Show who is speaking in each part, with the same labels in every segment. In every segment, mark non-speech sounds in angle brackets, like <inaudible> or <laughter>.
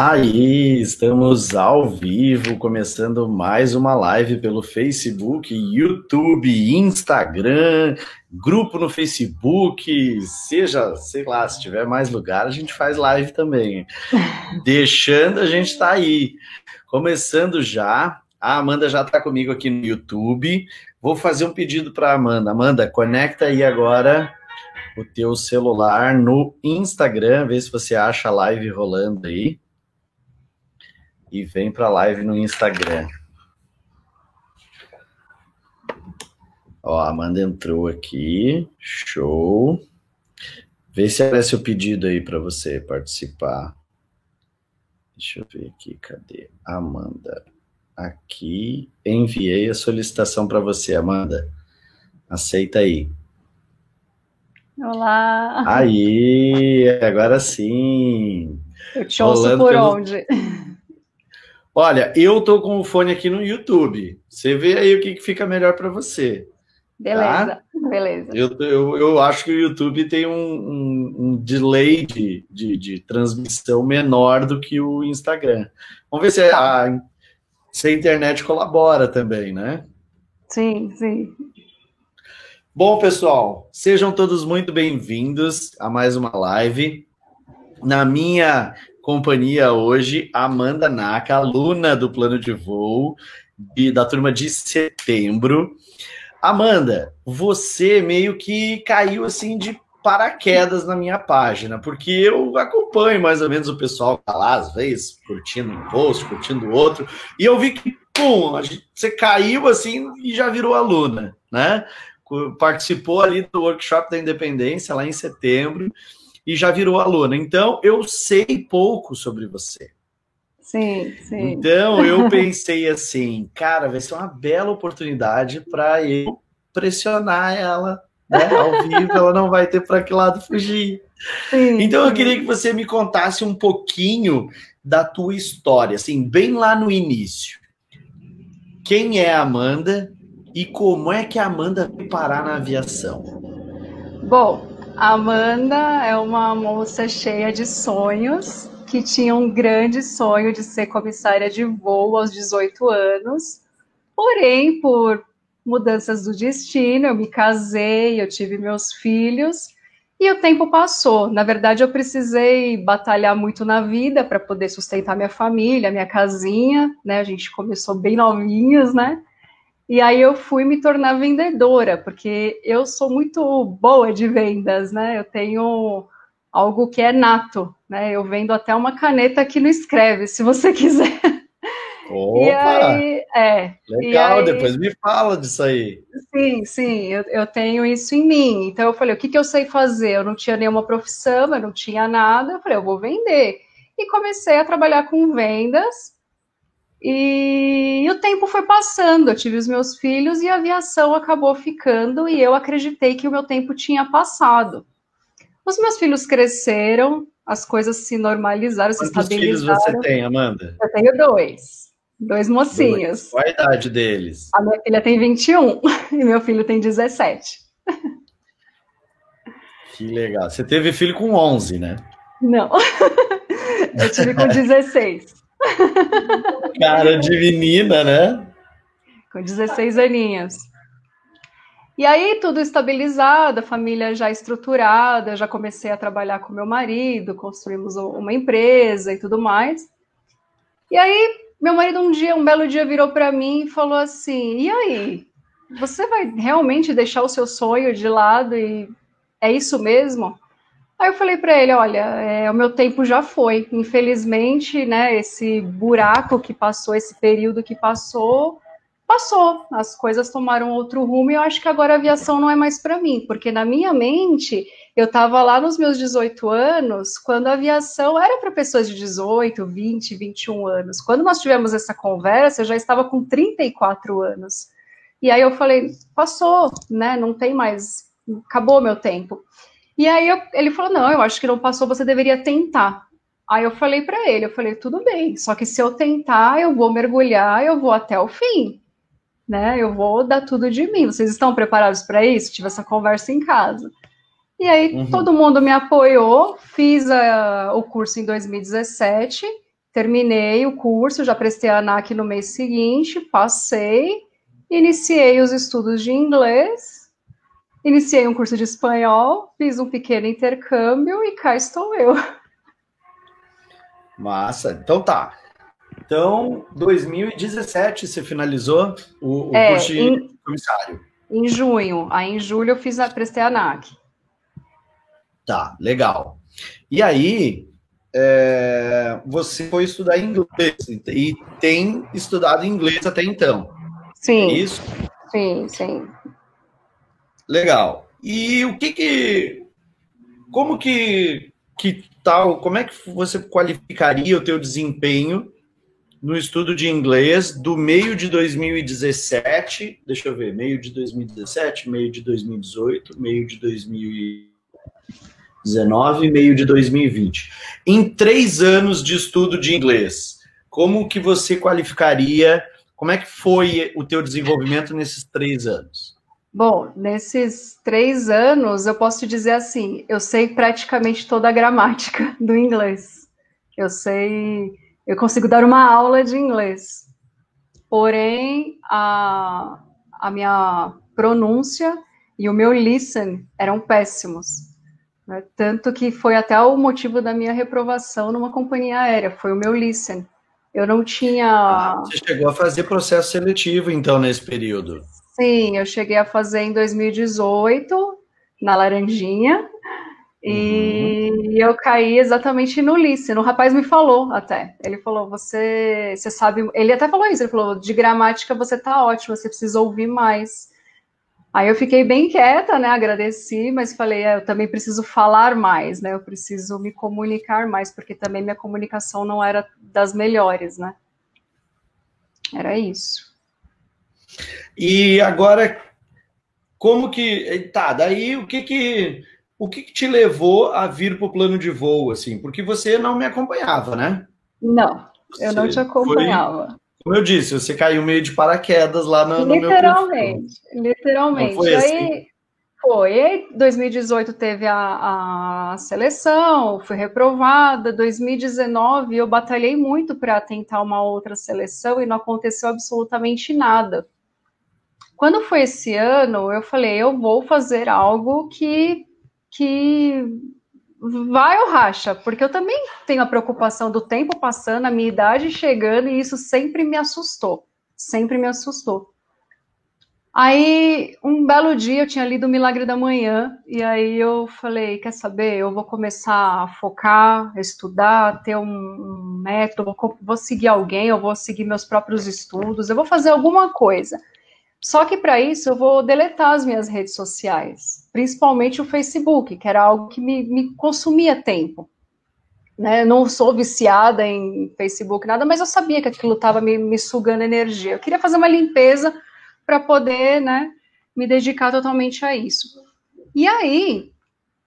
Speaker 1: Aí, estamos ao vivo, começando mais uma live pelo Facebook, YouTube, Instagram, grupo no Facebook, seja, sei lá, se tiver mais lugar, a gente faz live também. <laughs> Deixando, a gente tá aí. Começando já, a Amanda já tá comigo aqui no YouTube. Vou fazer um pedido para Amanda. Amanda, conecta aí agora o teu celular no Instagram, vê se você acha a live rolando aí e vem para a live no Instagram. Ó, a Amanda entrou aqui, show. Vê se aparece o pedido aí para você participar. Deixa eu ver aqui, cadê? Amanda. Aqui, enviei a solicitação para você, Amanda. Aceita aí.
Speaker 2: Olá.
Speaker 1: Aí, agora sim.
Speaker 2: Eu te ouço por pelo... onde?
Speaker 1: Olha, eu tô com o fone aqui no YouTube. Você vê aí o que, fica melhor para você.
Speaker 2: Beleza, tá? beleza.
Speaker 1: Eu, eu, eu, acho que o YouTube tem um, um, um delay de, de, de, transmissão menor do que o Instagram. Vamos ver se a, se a internet colabora também, né?
Speaker 2: Sim, sim.
Speaker 1: Bom, pessoal, sejam todos muito bem-vindos a mais uma live. Na minha companhia hoje Amanda Naka, aluna do plano de voo e da turma de setembro. Amanda, você meio que caiu assim de paraquedas na minha página, porque eu acompanho mais ou menos o pessoal tá lá, às vezes, curtindo um post, curtindo outro, e eu vi que, pum, você caiu assim e já virou aluna, né? Participou ali do workshop da independência lá em setembro, e já virou aluna. Então, eu sei pouco sobre você.
Speaker 2: Sim, sim.
Speaker 1: Então, <laughs> eu pensei assim, cara, vai ser uma bela oportunidade para eu pressionar ela, né? Ao vivo, ela não vai ter para que lado fugir. Sim, então, eu queria que você me contasse um pouquinho da tua história, assim, bem lá no início. Quem é a Amanda e como é que a Amanda foi parar na aviação?
Speaker 2: Bom, a Amanda é uma moça cheia de sonhos, que tinha um grande sonho de ser comissária de voo aos 18 anos. Porém, por mudanças do destino, eu me casei, eu tive meus filhos e o tempo passou. Na verdade, eu precisei batalhar muito na vida para poder sustentar minha família, minha casinha, né? A gente começou bem novinhos, né? E aí eu fui me tornar vendedora, porque eu sou muito boa de vendas, né? Eu tenho algo que é nato, né? Eu vendo até uma caneta que não escreve, se você <laughs> quiser.
Speaker 1: Opa! E aí, é. Legal, aí, depois me fala disso aí.
Speaker 2: Sim, sim, eu, eu, tenho isso em mim. Então eu falei, o que, que eu sei fazer? Eu não tinha nenhuma profissão, eu não tinha nada. Eu falei, eu vou vender. E comecei a trabalhar com vendas e, o tempo foi passando, eu tive os meus filhos e a aviação acabou ficando e eu acreditei que o meu tempo tinha passado. Os meus filhos cresceram, as coisas se normalizaram,
Speaker 1: Quantos se estabilizaram. filhos você tem, Amanda?
Speaker 2: Eu tenho dois. Dois mocinhos. Dois.
Speaker 1: Qual a idade deles?
Speaker 2: A minha filha tem 21 <laughs> e meu filho tem 17.
Speaker 1: Que legal. Você teve filho com 11, né?
Speaker 2: Não. <laughs> Eu tive com 16. <laughs>
Speaker 1: Cara de menina, né?
Speaker 2: Com 16 aninhos. E aí, tudo estabilizado, a família já estruturada, já comecei a trabalhar com meu marido, construímos uma empresa e tudo mais. E aí, meu marido um dia, um belo dia, virou para mim e falou assim: E aí, você vai realmente deixar o seu sonho de lado e é isso mesmo? Aí eu falei para ele, olha, é, o meu tempo já foi. Infelizmente, né, esse buraco que passou, esse período que passou, passou. As coisas tomaram outro rumo e eu acho que agora a aviação não é mais para mim, porque na minha mente eu estava lá nos meus 18 anos, quando a aviação era para pessoas de 18, 20, 21 anos. Quando nós tivemos essa conversa, eu já estava com 34 anos. E aí eu falei, passou, né? Não tem mais, acabou meu tempo. E aí eu, ele falou: não, eu acho que não passou, você deveria tentar. Aí eu falei para ele, eu falei, tudo bem, só que se eu tentar, eu vou mergulhar, eu vou até o fim, né? Eu vou dar tudo de mim. Vocês estão preparados para isso? Tive essa conversa em casa. E aí uhum. todo mundo me apoiou, fiz a, o curso em 2017 terminei o curso, já prestei a ANAC no mês seguinte, passei, iniciei os estudos de inglês, iniciei um curso de espanhol, fiz um pequeno intercâmbio e cá estou eu.
Speaker 1: Massa. Então tá. Então, 2017 você finalizou o, o
Speaker 2: é,
Speaker 1: curso de em, comissário.
Speaker 2: Em junho. Aí em julho eu fiz a, prestei a ANAC.
Speaker 1: Tá, legal. E aí, é, você foi estudar inglês e tem estudado inglês até então.
Speaker 2: Sim.
Speaker 1: É isso?
Speaker 2: Sim, sim.
Speaker 1: Legal. E o que que. Como que, que tal? Como é que você qualificaria o teu desempenho no estudo de inglês do meio de 2017? Deixa eu ver, meio de 2017, meio de 2018, meio de 2019 e meio de 2020. Em três anos de estudo de inglês, como que você qualificaria? Como é que foi o teu desenvolvimento nesses três anos?
Speaker 2: Bom, nesses três anos, eu posso te dizer assim, eu sei praticamente toda a gramática <laughs> do inglês. Eu sei, eu consigo dar uma aula de inglês. Porém, a, a minha pronúncia e o meu listen eram péssimos. Né? Tanto que foi até o motivo da minha reprovação numa companhia aérea, foi o meu listen. Eu não tinha. Ah,
Speaker 1: você chegou a fazer processo seletivo, então, nesse período?
Speaker 2: Sim, eu cheguei a fazer em 2018, na Laranjinha, e uhum. eu caí exatamente no Listen. O rapaz me falou até. Ele falou: você, você sabe. Ele até falou isso. Ele falou: de gramática você tá ótimo, você precisa ouvir mais. Aí eu fiquei bem quieta, né? Agradeci, mas falei: é, eu também preciso falar mais, né? Eu preciso me comunicar mais, porque também minha comunicação não era das melhores, né? Era isso.
Speaker 1: E agora, como que. Tá, daí o que que. O que, que te levou a vir para o plano de voo, assim? Porque você não me acompanhava, né?
Speaker 2: Não, eu não te acompanhava. Foi,
Speaker 1: como eu disse, você caiu meio de paraquedas lá no,
Speaker 2: no literalmente, meu Literalmente, foi assim? Aí, foi. Em 2018 teve a, a seleção, fui reprovada. 2019 eu batalhei muito para tentar uma outra seleção e não aconteceu absolutamente nada. Quando foi esse ano, eu falei, eu vou fazer algo que, que vai ou racha, porque eu também tenho a preocupação do tempo passando, a minha idade chegando, e isso sempre me assustou, sempre me assustou. Aí, um belo dia, eu tinha lido o Milagre da Manhã, e aí eu falei, quer saber, eu vou começar a focar, estudar, ter um método, vou seguir alguém, eu vou seguir meus próprios estudos, eu vou fazer alguma coisa. Só que para isso eu vou deletar as minhas redes sociais, principalmente o Facebook, que era algo que me, me consumia tempo. Né? Não sou viciada em Facebook, nada, mas eu sabia que aquilo estava me, me, sugando energia. Eu queria fazer uma limpeza para poder né, me dedicar totalmente a isso. E aí,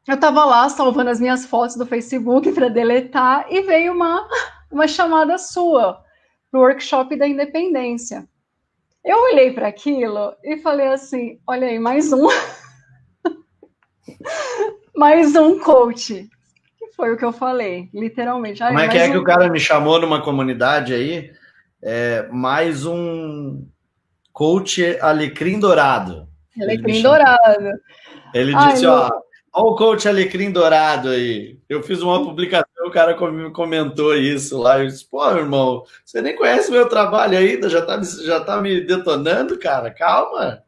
Speaker 2: eu estava lá salvando as minhas fotos do Facebook para deletar e veio uma, <laughs> uma chamada sua para o workshop da independência. Eu olhei para aquilo e falei assim: olha aí, mais um. <laughs> mais um coach. Que foi o que eu falei, literalmente.
Speaker 1: Como é que é um... que o cara me chamou numa comunidade aí? É, mais um coach alecrim dourado.
Speaker 2: Alecrim ele dourado.
Speaker 1: Ele disse, ó, Olha o coach Alecrim Dourado aí. Eu fiz uma publicação, o cara comentou isso lá. Eu disse, pô, irmão, você nem conhece meu trabalho ainda, já tá, já tá me detonando, cara. Calma.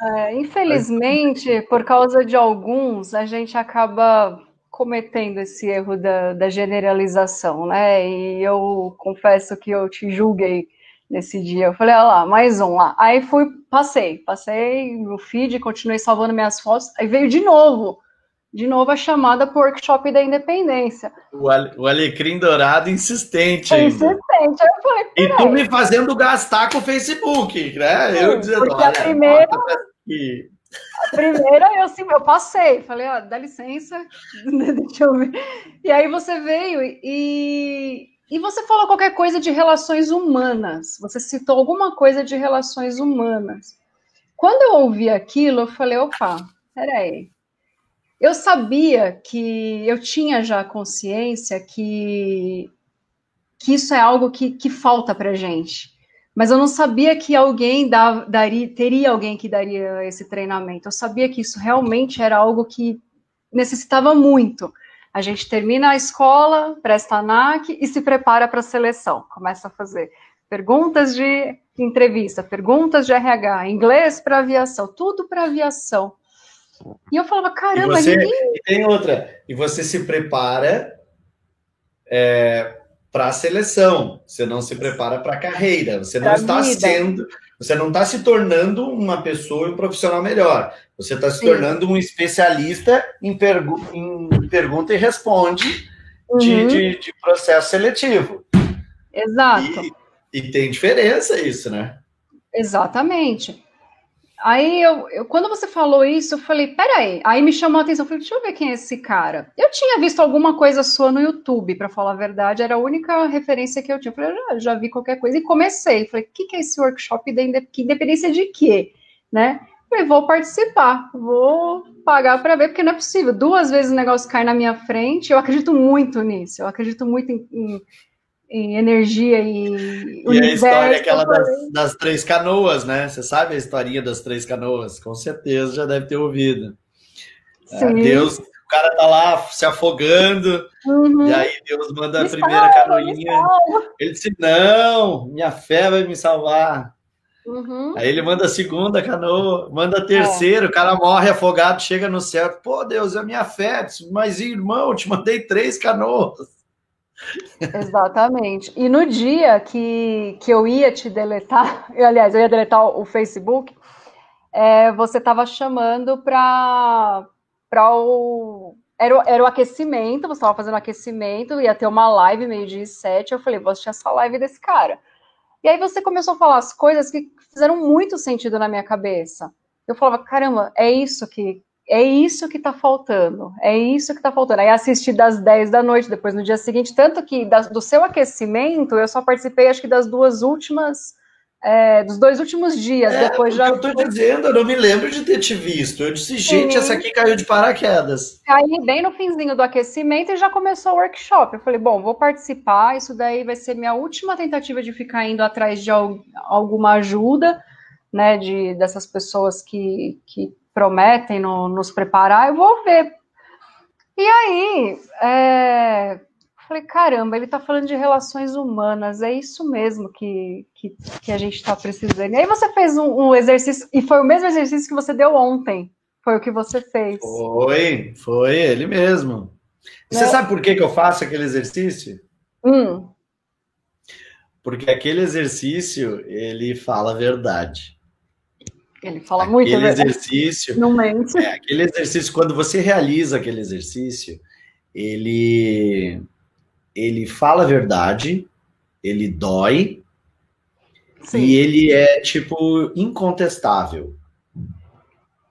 Speaker 2: É, infelizmente, por causa de alguns, a gente acaba cometendo esse erro da, da generalização, né? E eu confesso que eu te julguei nesse dia. Eu falei, olha lá, mais um lá. Aí fui, passei, passei no feed, continuei salvando minhas fotos, aí veio de novo de novo a chamada para o workshop da independência.
Speaker 1: O, o alecrim dourado insistente.
Speaker 2: Insistente. Eu falei,
Speaker 1: e tu me fazendo gastar com o Facebook, né?
Speaker 2: Sim, eu dizendo, olha, a primeira, a primeira eu, assim, eu passei, falei, ó, dá licença, <laughs> deixa eu ver. E aí você veio e, e você falou qualquer coisa de relações humanas. Você citou alguma coisa de relações humanas. Quando eu ouvi aquilo, eu falei, opa, peraí, eu sabia que eu tinha já consciência que que isso é algo que, que falta para gente. Mas eu não sabia que alguém daria, teria alguém que daria esse treinamento. Eu sabia que isso realmente era algo que necessitava muito. A gente termina a escola, presta a ANAC e se prepara para a seleção. Começa a fazer perguntas de entrevista, perguntas de RH, inglês para aviação, tudo para aviação. E eu falava, caramba,
Speaker 1: e você, ninguém... E tem outra, e você se prepara é, para a seleção, você não se prepara para a carreira, você não está vida. sendo, você não está se tornando uma pessoa, um profissional melhor, você está se Sim. tornando um especialista em, pergu em pergunta e responde uhum. de, de, de, processo seletivo.
Speaker 2: Exato.
Speaker 1: E, e tem diferença isso, né?
Speaker 2: Exatamente. Aí eu, eu, quando você falou isso, eu falei, peraí. Aí me chamou a atenção, falei, deixa eu ver quem é esse cara. Eu tinha visto alguma coisa sua no YouTube, para falar a verdade, era a única referência que eu tinha. Eu falei, já, já vi qualquer coisa e comecei. Falei, o que, que é esse workshop da independência de quê? Né? Falei, vou participar, vou pagar para ver, porque não é possível. Duas vezes o negócio cai na minha frente, eu acredito muito nisso, eu acredito muito em, em em energia e.
Speaker 1: E a história é aquela das, das, três canoas, né? Você sabe a historinha das três canoas? Com certeza já deve ter ouvido. É, Deus, o cara tá lá se afogando, uhum. e aí Deus manda a primeira canoinha. Ele disse: Não, minha fé vai me salvar. Uhum. Aí ele manda a segunda canoa, manda a terceira, é. o cara morre afogado, chega no céu. Pô, Deus, é a minha fé. Mas, irmão, te mandei três canoas.
Speaker 2: Exatamente. E no dia que, que eu ia te deletar, eu, <laughs> aliás, eu ia deletar o Facebook, é, você estava chamando para o. Era, era o aquecimento, você estava fazendo aquecimento, ia ter uma live meio-dia e sete. Eu falei, vou assistir essa live desse cara. E aí você começou a falar as coisas que fizeram muito sentido na minha cabeça. Eu falava, caramba, é isso que, é isso que está faltando, é isso que está faltando. Aí assisti das 10 da noite, depois no dia seguinte, tanto que do seu aquecimento, eu só participei, acho que das duas últimas, é, dos dois últimos dias, é, depois já...
Speaker 1: eu estou dizendo, eu não me lembro de ter te visto, eu disse, gente, Sim. essa aqui caiu de paraquedas.
Speaker 2: Caí bem no finzinho do aquecimento e já começou o workshop, eu falei, bom, vou participar, isso daí vai ser minha última tentativa de ficar indo atrás de alguma ajuda, né, de, dessas pessoas que, que prometem no, nos preparar, eu vou ver. E aí, é, falei, caramba, ele está falando de relações humanas, é isso mesmo que, que, que a gente está precisando. E aí você fez um, um, exercício, e foi o mesmo exercício que você deu ontem, foi o que você fez.
Speaker 1: Foi, foi ele mesmo. Você né? sabe por que, que eu faço aquele exercício?
Speaker 2: Hum.
Speaker 1: Porque aquele exercício, ele fala a verdade.
Speaker 2: Ele fala aquele muito,
Speaker 1: né? exercício.
Speaker 2: Não mente.
Speaker 1: É, aquele exercício, quando você realiza aquele exercício, ele, ele fala a verdade, ele dói, Sim. e ele é, tipo, incontestável.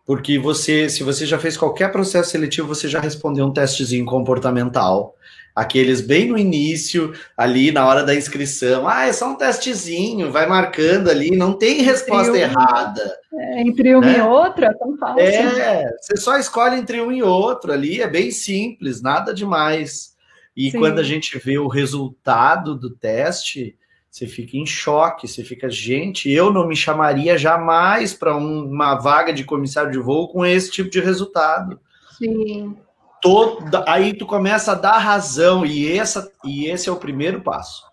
Speaker 1: Porque você, se você já fez qualquer processo seletivo, você já respondeu um testezinho comportamental aqueles bem no início, ali na hora da inscrição. Ah, é só um testezinho, vai marcando ali, não tem resposta entre errada.
Speaker 2: É, entre uma né? e outra, é tão fácil.
Speaker 1: É, você só escolhe entre um e outro ali, é bem simples, nada demais. E Sim. quando a gente vê o resultado do teste, você fica em choque, você fica, gente, eu não me chamaria jamais para um, uma vaga de comissário de voo com esse tipo de resultado.
Speaker 2: Sim
Speaker 1: toda, aí tu começa a dar razão e essa e esse é o primeiro passo.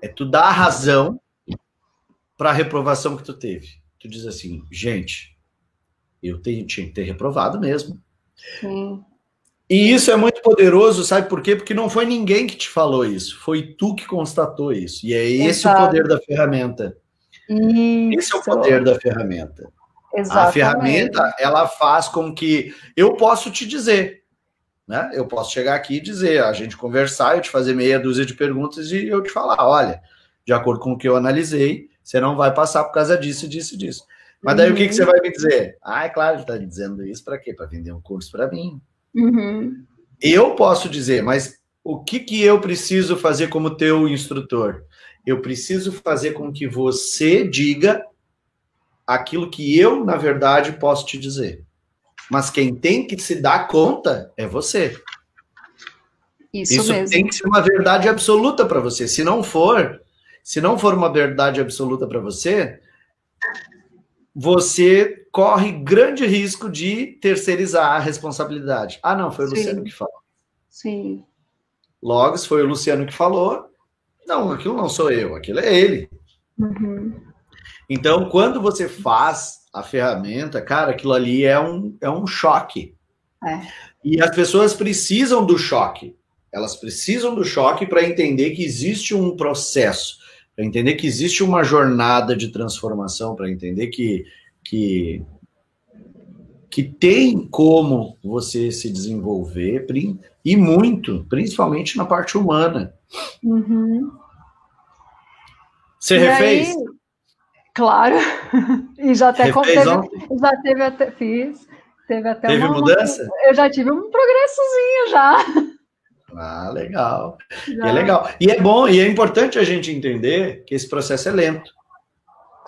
Speaker 1: É tu dar razão para a reprovação que tu teve. Tu diz assim, gente, eu tenho, tinha que ter reprovado mesmo.
Speaker 2: Sim.
Speaker 1: E isso é muito poderoso, sabe por quê? Porque não foi ninguém que te falou isso, foi tu que constatou isso. E é esse Exato. o poder da ferramenta.
Speaker 2: Isso.
Speaker 1: Esse é o poder da ferramenta. Exatamente. A ferramenta, ela faz com que eu posso te dizer, né? Eu posso chegar aqui e dizer, a gente conversar, eu te fazer meia dúzia de perguntas e eu te falar, olha, de acordo com o que eu analisei, você não vai passar por causa disso, disso, disso. Mas daí uhum. o que, que você uhum. vai me dizer? Ah, é claro, está dizendo isso para quê? Para vender um curso para mim.
Speaker 2: Uhum.
Speaker 1: Eu posso dizer, mas o que, que eu preciso fazer como teu instrutor? Eu preciso fazer com que você diga aquilo que eu, na verdade, posso te dizer. Mas quem tem que se dar conta é você.
Speaker 2: Isso,
Speaker 1: Isso
Speaker 2: mesmo.
Speaker 1: tem que ser uma verdade absoluta para você. Se não for, se não for uma verdade absoluta para você, você corre grande risco de terceirizar a responsabilidade. Ah, não, foi o
Speaker 2: Sim.
Speaker 1: Luciano que falou.
Speaker 2: Sim.
Speaker 1: Logo, se foi o Luciano que falou, não, aquilo não sou eu, aquilo é ele.
Speaker 2: Uhum.
Speaker 1: Então, quando você faz a ferramenta, cara, aquilo ali é um, é um choque.
Speaker 2: É.
Speaker 1: E as pessoas precisam do choque. Elas precisam do choque para entender que existe um processo, para entender que existe uma jornada de transformação, para entender que, que, que tem como você se desenvolver e muito, principalmente na parte humana.
Speaker 2: Uhum.
Speaker 1: Você
Speaker 2: E
Speaker 1: refez?
Speaker 2: aí, claro. <laughs> E já até teve, já teve até fiz, teve até
Speaker 1: Teve
Speaker 2: uma,
Speaker 1: mudança?
Speaker 2: Eu já tive um progressozinho já.
Speaker 1: Ah, legal. E
Speaker 2: Já.
Speaker 1: é legal. E é bom, e é importante a gente entender que esse processo é lento.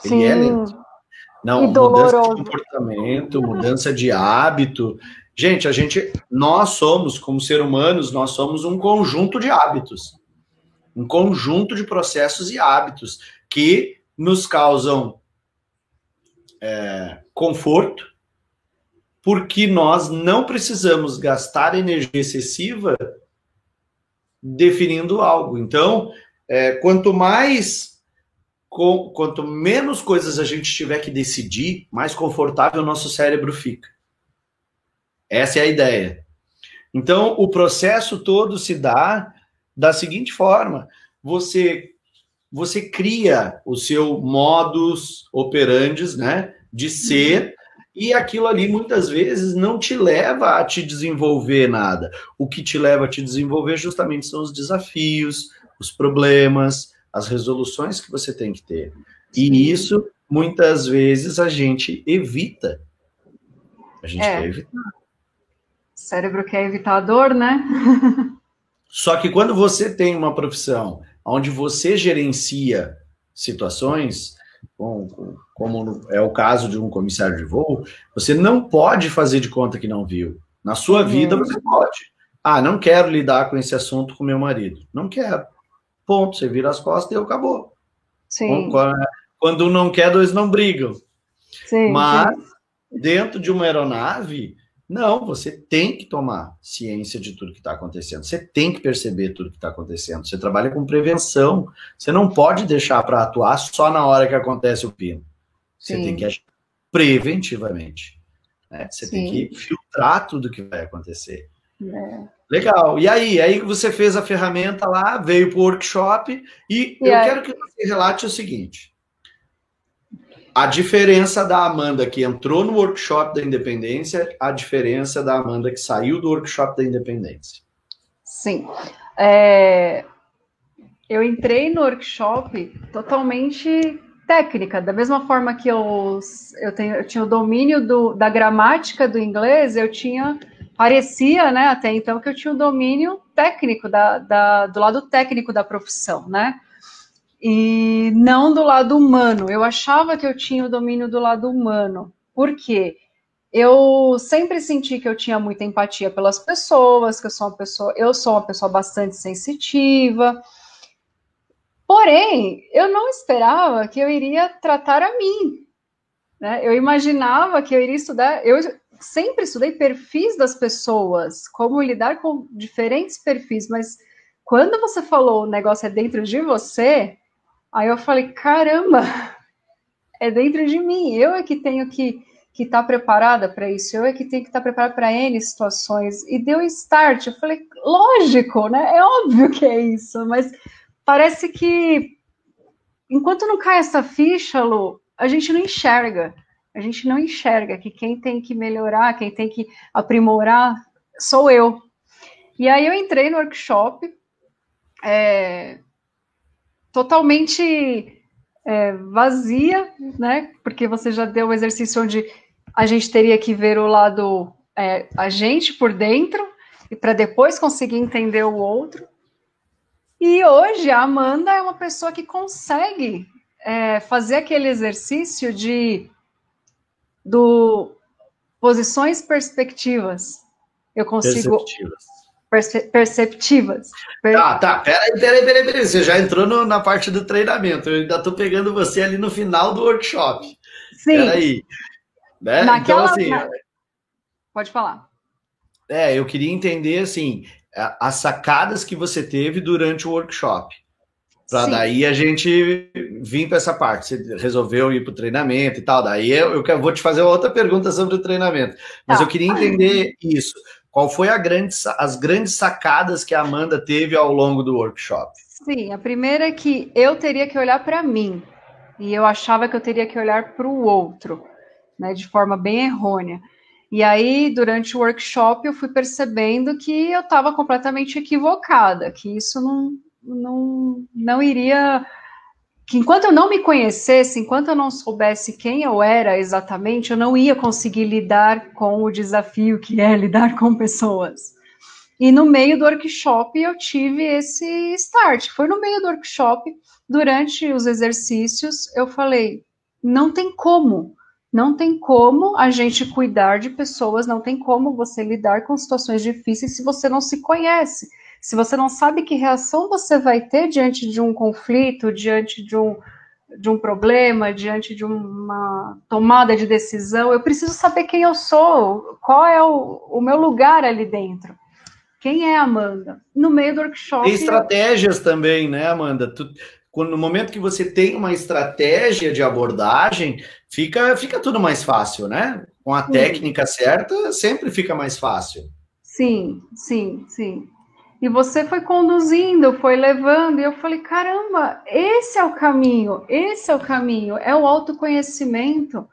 Speaker 1: Ele
Speaker 2: Sim.
Speaker 1: é lento. Não,
Speaker 2: E
Speaker 1: mudança de comportamento, mudança de hábito. Gente, a gente, nós somos, como ser humanos, nós somos um conjunto de hábitos. Um conjunto de processos e hábitos que nos causam é, conforto, porque nós não precisamos gastar energia excessiva definindo algo. Então, é, quanto mais, com- quanto menos coisas a gente tiver que decidir, mais confortável o nosso cérebro fica. Essa é a ideia. Então, o processo todo se dá da seguinte forma: você você cria o seu modus operandi, né, de ser, e aquilo ali muitas vezes não te leva a te desenvolver nada. O que te leva a te desenvolver justamente são os desafios, os problemas, as resoluções que você tem que ter. E isso muitas vezes a gente evita. A gente
Speaker 2: É.
Speaker 1: quer evitar.
Speaker 2: O cérebro quer evitar a dor, né? <laughs>
Speaker 1: Só que quando você tem uma profissão onde você gerencia situações, como é o caso de um comissário de voo, você não pode fazer de conta que não viu. Na sua vida você pode. Ah, não quero lidar com esse assunto com meu marido. Não quero. Ponto. Você vira as costas e acabou.
Speaker 2: Sim.
Speaker 1: Quando um não quer, dois não brigam.
Speaker 2: Sim.
Speaker 1: Mas dentro de uma aeronave, não, você tem que tomar ciência de tudo que está acontecendo. Você tem que perceber tudo que está acontecendo. Você trabalha com prevenção. Você não pode deixar para atuar só na hora que acontece o pino. Você
Speaker 2: Sim.
Speaker 1: tem que agir preventivamente. né? Você tem
Speaker 2: Sim.
Speaker 1: que filtrar tudo que vai acontecer.
Speaker 2: É.
Speaker 1: Legal. E aí? Aí você fez a ferramenta lá, veio para o workshop e,
Speaker 2: E
Speaker 1: eu
Speaker 2: aí?
Speaker 1: quero que você relate o seguinte. A diferença da Amanda que entrou no workshop da independência, a diferença da Amanda que saiu do workshop da independência.
Speaker 2: Sim. É, eu entrei no workshop totalmente técnica, da mesma forma que eu, eu, tenho, eu tinha o domínio do, da gramática do inglês, eu tinha, parecia, né, até então, que eu tinha o domínio técnico, da, da, do lado técnico da profissão, né? E não do lado humano. Eu achava que eu tinha o domínio do lado humano. Por quê? eu sempre senti que eu tinha muita empatia pelas pessoas, que eu sou uma pessoa, eu sou uma pessoa bastante sensitiva. Porém, eu não esperava que eu iria tratar a mim. Né? Eu imaginava que eu iria estudar. Eu sempre estudei perfis das pessoas, como lidar com diferentes perfis, mas quando você falou o negócio é dentro de você, aí eu falei: caramba, <laughs> é dentro de mim. Eu é que tenho que que está preparada para isso, eu é que tenho que estar tá preparada para N situações. E deu start. Eu falei, lógico, né? É óbvio que é isso, mas parece que enquanto não cai essa ficha, Lu, a gente não enxerga. A gente não enxerga que quem tem que melhorar, quem tem que aprimorar, sou eu. E aí eu entrei no workshop é, totalmente é, vazia, né? Porque você já deu o exercício onde a gente teria que ver o lado é, a gente por dentro e para depois conseguir entender o outro. E hoje a Amanda é uma pessoa que consegue é, fazer aquele exercício de do posições perspectivas. Eu consigo.
Speaker 1: Per... Ah, tá. Peraí, peraí, peraí, peraí. Você já entrou no, na parte do treinamento. Eu ainda tô pegando você ali no final do workshop.
Speaker 2: Sim.
Speaker 1: Peraí. Né?
Speaker 2: Naquela... Então, assim. Pode falar.
Speaker 1: É, eu queria entender, assim, as sacadas que você teve durante o workshop. Para daí a gente vir para essa parte. Você resolveu ir para o treinamento e tal. Daí eu, eu, vou te fazer outra pergunta sobre o treinamento. Mas tá. eu queria entender isso. Qual foi grande, as grandes sacadas que a Amanda teve ao longo do workshop?
Speaker 2: Sim, a primeira é que eu teria que olhar para mim. E eu achava que eu teria que olhar para o outro, né, de forma bem errônea. E aí, durante o workshop, eu fui percebendo que eu estava completamente equivocada, que isso não, não, não iria. Que enquanto eu não me conhecesse, enquanto eu não soubesse quem eu era exatamente, eu não ia conseguir lidar com o desafio que é lidar com pessoas. E no meio do workshop eu tive esse start. Foi no meio do workshop, durante os exercícios, eu falei: não tem como não tem como a gente cuidar de pessoas, não tem como você lidar com situações difíceis se você não se conhece. Se você não sabe que reação você vai ter diante de um conflito, diante de um, de um problema, diante de uma tomada de decisão, eu preciso saber quem eu sou, qual é o, o meu lugar ali dentro. Quem é a Amanda? No meio do workshop.
Speaker 1: Tem estratégias eu... também, né, Amanda? Tu, quando, no momento que você tem uma estratégia de abordagem, fica, fica tudo mais fácil, né? Com a sim. técnica certa, sempre fica mais fácil.
Speaker 2: Sim, sim, sim. E você foi conduzindo, foi levando, e eu falei: caramba, esse é o caminho, esse é o caminho, é o autoconhecimento,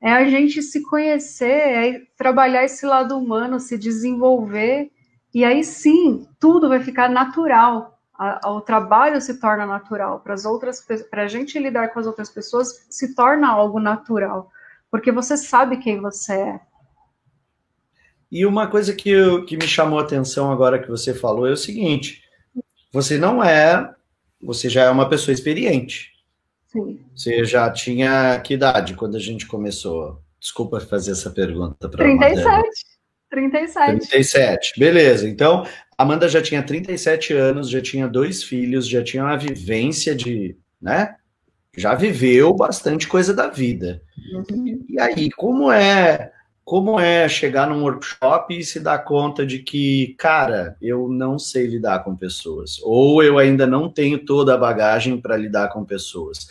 Speaker 2: é a gente se conhecer, é trabalhar esse lado humano, se desenvolver, e aí sim, tudo vai ficar natural, a, a, o trabalho se torna natural, para as outras, para a gente lidar com as outras pessoas se torna algo natural, porque você sabe quem você é.
Speaker 1: E uma coisa que, eu, que me chamou a atenção agora que você falou é o seguinte: você não é, você já é uma pessoa experiente.
Speaker 2: Sim.
Speaker 1: Você já tinha que idade quando a gente começou? Desculpa fazer essa pergunta para
Speaker 2: 37. 37.
Speaker 1: 37, beleza. Então, Amanda já tinha 37 anos, já tinha dois filhos, já tinha uma vivência de, né? Já viveu bastante coisa da vida. Uhum. E aí, como é, como é chegar num workshop e se dar conta de que, cara, eu não sei lidar com pessoas, ou eu ainda não tenho toda a bagagem para lidar com pessoas?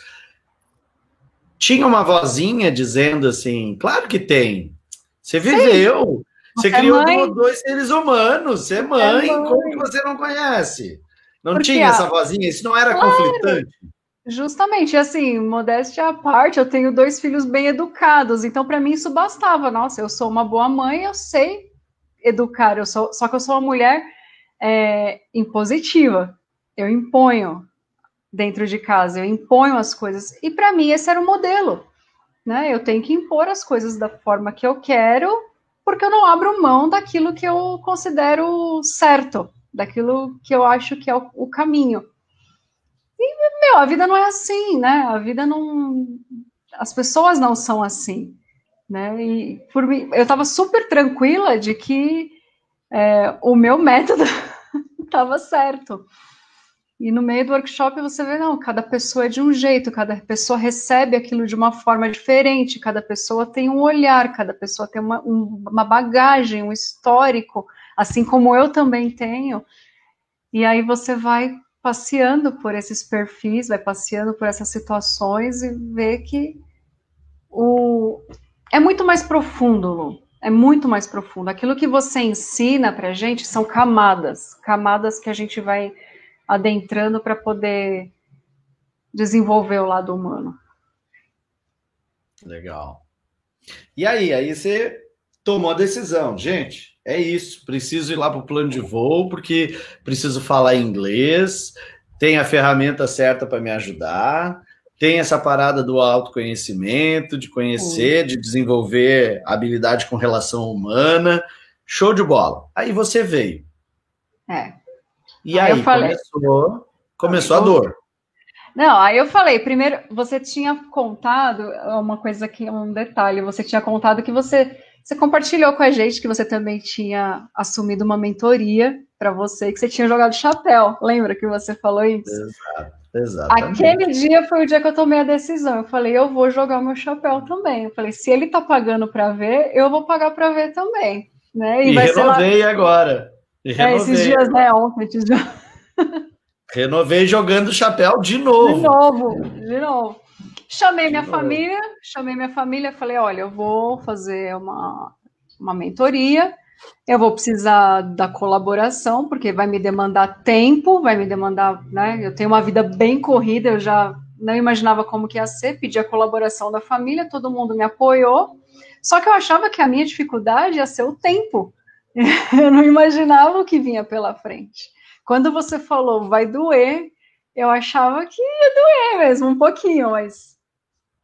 Speaker 1: Tinha uma vozinha dizendo assim, claro que tem. Você viveu, você, criou mãe. dois seres humanos, você é mãe, é mãe. como que você não conhece? Não Porque, tinha essa vozinha? Isso não era claro, conflitante?
Speaker 2: Justamente, assim, modéstia à parte, eu tenho dois filhos bem educados, então para mim isso bastava. Nossa, eu sou uma boa mãe, eu sei educar, eu sou, só que eu sou uma mulher é, impositiva, eu imponho dentro de casa, eu imponho as coisas, e para mim esse era o modelo, né? Eu tenho que impor as coisas da forma que eu quero porque eu não abro mão daquilo que eu considero certo, daquilo que eu acho que é o, o caminho. E, meu, a vida não é assim, né? A vida não. As pessoas não são assim, né? E por mim, eu estava super tranquila de que é, o meu método <laughs> estava certo. E no meio do workshop você vê, não, cada pessoa é de um jeito, cada pessoa recebe aquilo de uma forma diferente, cada pessoa tem um olhar, cada pessoa tem uma, um, uma bagagem, um histórico, assim como eu também tenho. E aí você vai passeando por esses perfis, vai passeando por essas situações e vê que o... é muito mais profundo, Lu. É muito mais profundo. Aquilo que você ensina pra gente são camadas, camadas que a gente vai adentrando para poder desenvolver o lado humano.
Speaker 1: Legal. E aí, aí você tomou a decisão, gente. É isso, preciso ir lá para o plano de voo porque preciso falar inglês, tem a ferramenta certa para me ajudar, tem essa parada do autoconhecimento, de conhecer, de desenvolver habilidade com relação humana. Show de bola. Aí você veio.
Speaker 2: É.
Speaker 1: E aí, aí começou, começou a dor.
Speaker 2: Não, aí eu falei, primeiro, você tinha contado uma coisa aqui, um detalhe, você tinha contado que você Você compartilhou com a gente que você também tinha assumido uma mentoria para você, que você tinha jogado chapéu. Lembra que você falou isso?
Speaker 1: Exato, exatamente.
Speaker 2: Aquele dia foi o dia que eu tomei a decisão. Eu falei, eu vou jogar o meu chapéu também. Eu falei, se ele tá pagando para ver, eu vou pagar para ver também. Né?
Speaker 1: E, e renovei lá... agora.
Speaker 2: E renovei. É, esses dias, né? Ontem, esses dias.
Speaker 1: Renovei jogando chapéu de novo.
Speaker 2: De novo, de novo. Chamei minha família, chamei minha família, falei, olha, eu vou fazer uma, uma mentoria, eu vou precisar da colaboração, porque vai me demandar tempo, vai me demandar, né? Eu tenho uma vida bem corrida, eu já não imaginava como que ia ser, pedi a colaboração da família, todo mundo me apoiou, só que eu achava que a minha dificuldade ia ser o tempo. <laughs> Eu não imaginava o que vinha pela frente. Quando você falou vai doer, eu achava que ia doer mesmo, um pouquinho, mas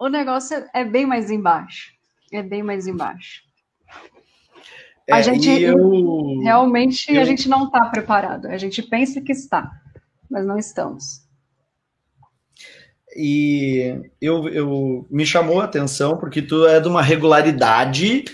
Speaker 2: o negócio é bem mais embaixo. É bem mais embaixo. É, a gente eu, realmente eu, a gente não está preparado. A gente pensa que está, mas não estamos.
Speaker 1: E eu, eu me chamou a atenção porque tu é de uma regularidade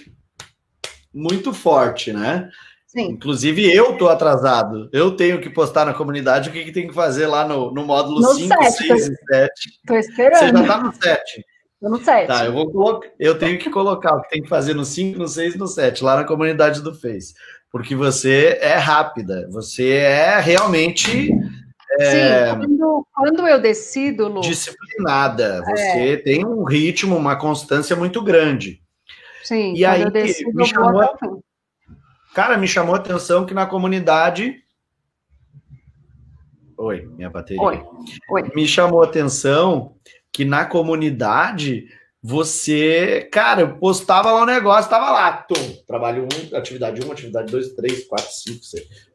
Speaker 1: muito forte, né? Sim. Inclusive, eu tô atrasado. Eu tenho que postar na comunidade o que, que tem que fazer lá no, no módulo 5, 6 e 7.
Speaker 2: Tô esperando.
Speaker 1: Você já tá no 7.
Speaker 2: No 7.
Speaker 1: Tá, eu vou colocar. Eu tenho que colocar o que tem que fazer no 5, no 6 e no 7, lá na comunidade do Face. Porque você é rápida, você é realmente.
Speaker 2: É, Sim, quando, quando, eu decido, Lu,
Speaker 1: Disciplinada. Você é. tem um ritmo, uma constância muito grande.
Speaker 2: Sim,
Speaker 1: e aí, decido, me chamou, Cara, me chamou a atenção que na comunidade. Oi, minha bateria.
Speaker 2: Oi. Oi.
Speaker 1: Me chamou a atenção que na comunidade você, cara, postava lá o um negócio, tava lá, tum, trabalho 1, um, atividade 1, um, atividade 2, 3, 4, 5, 6.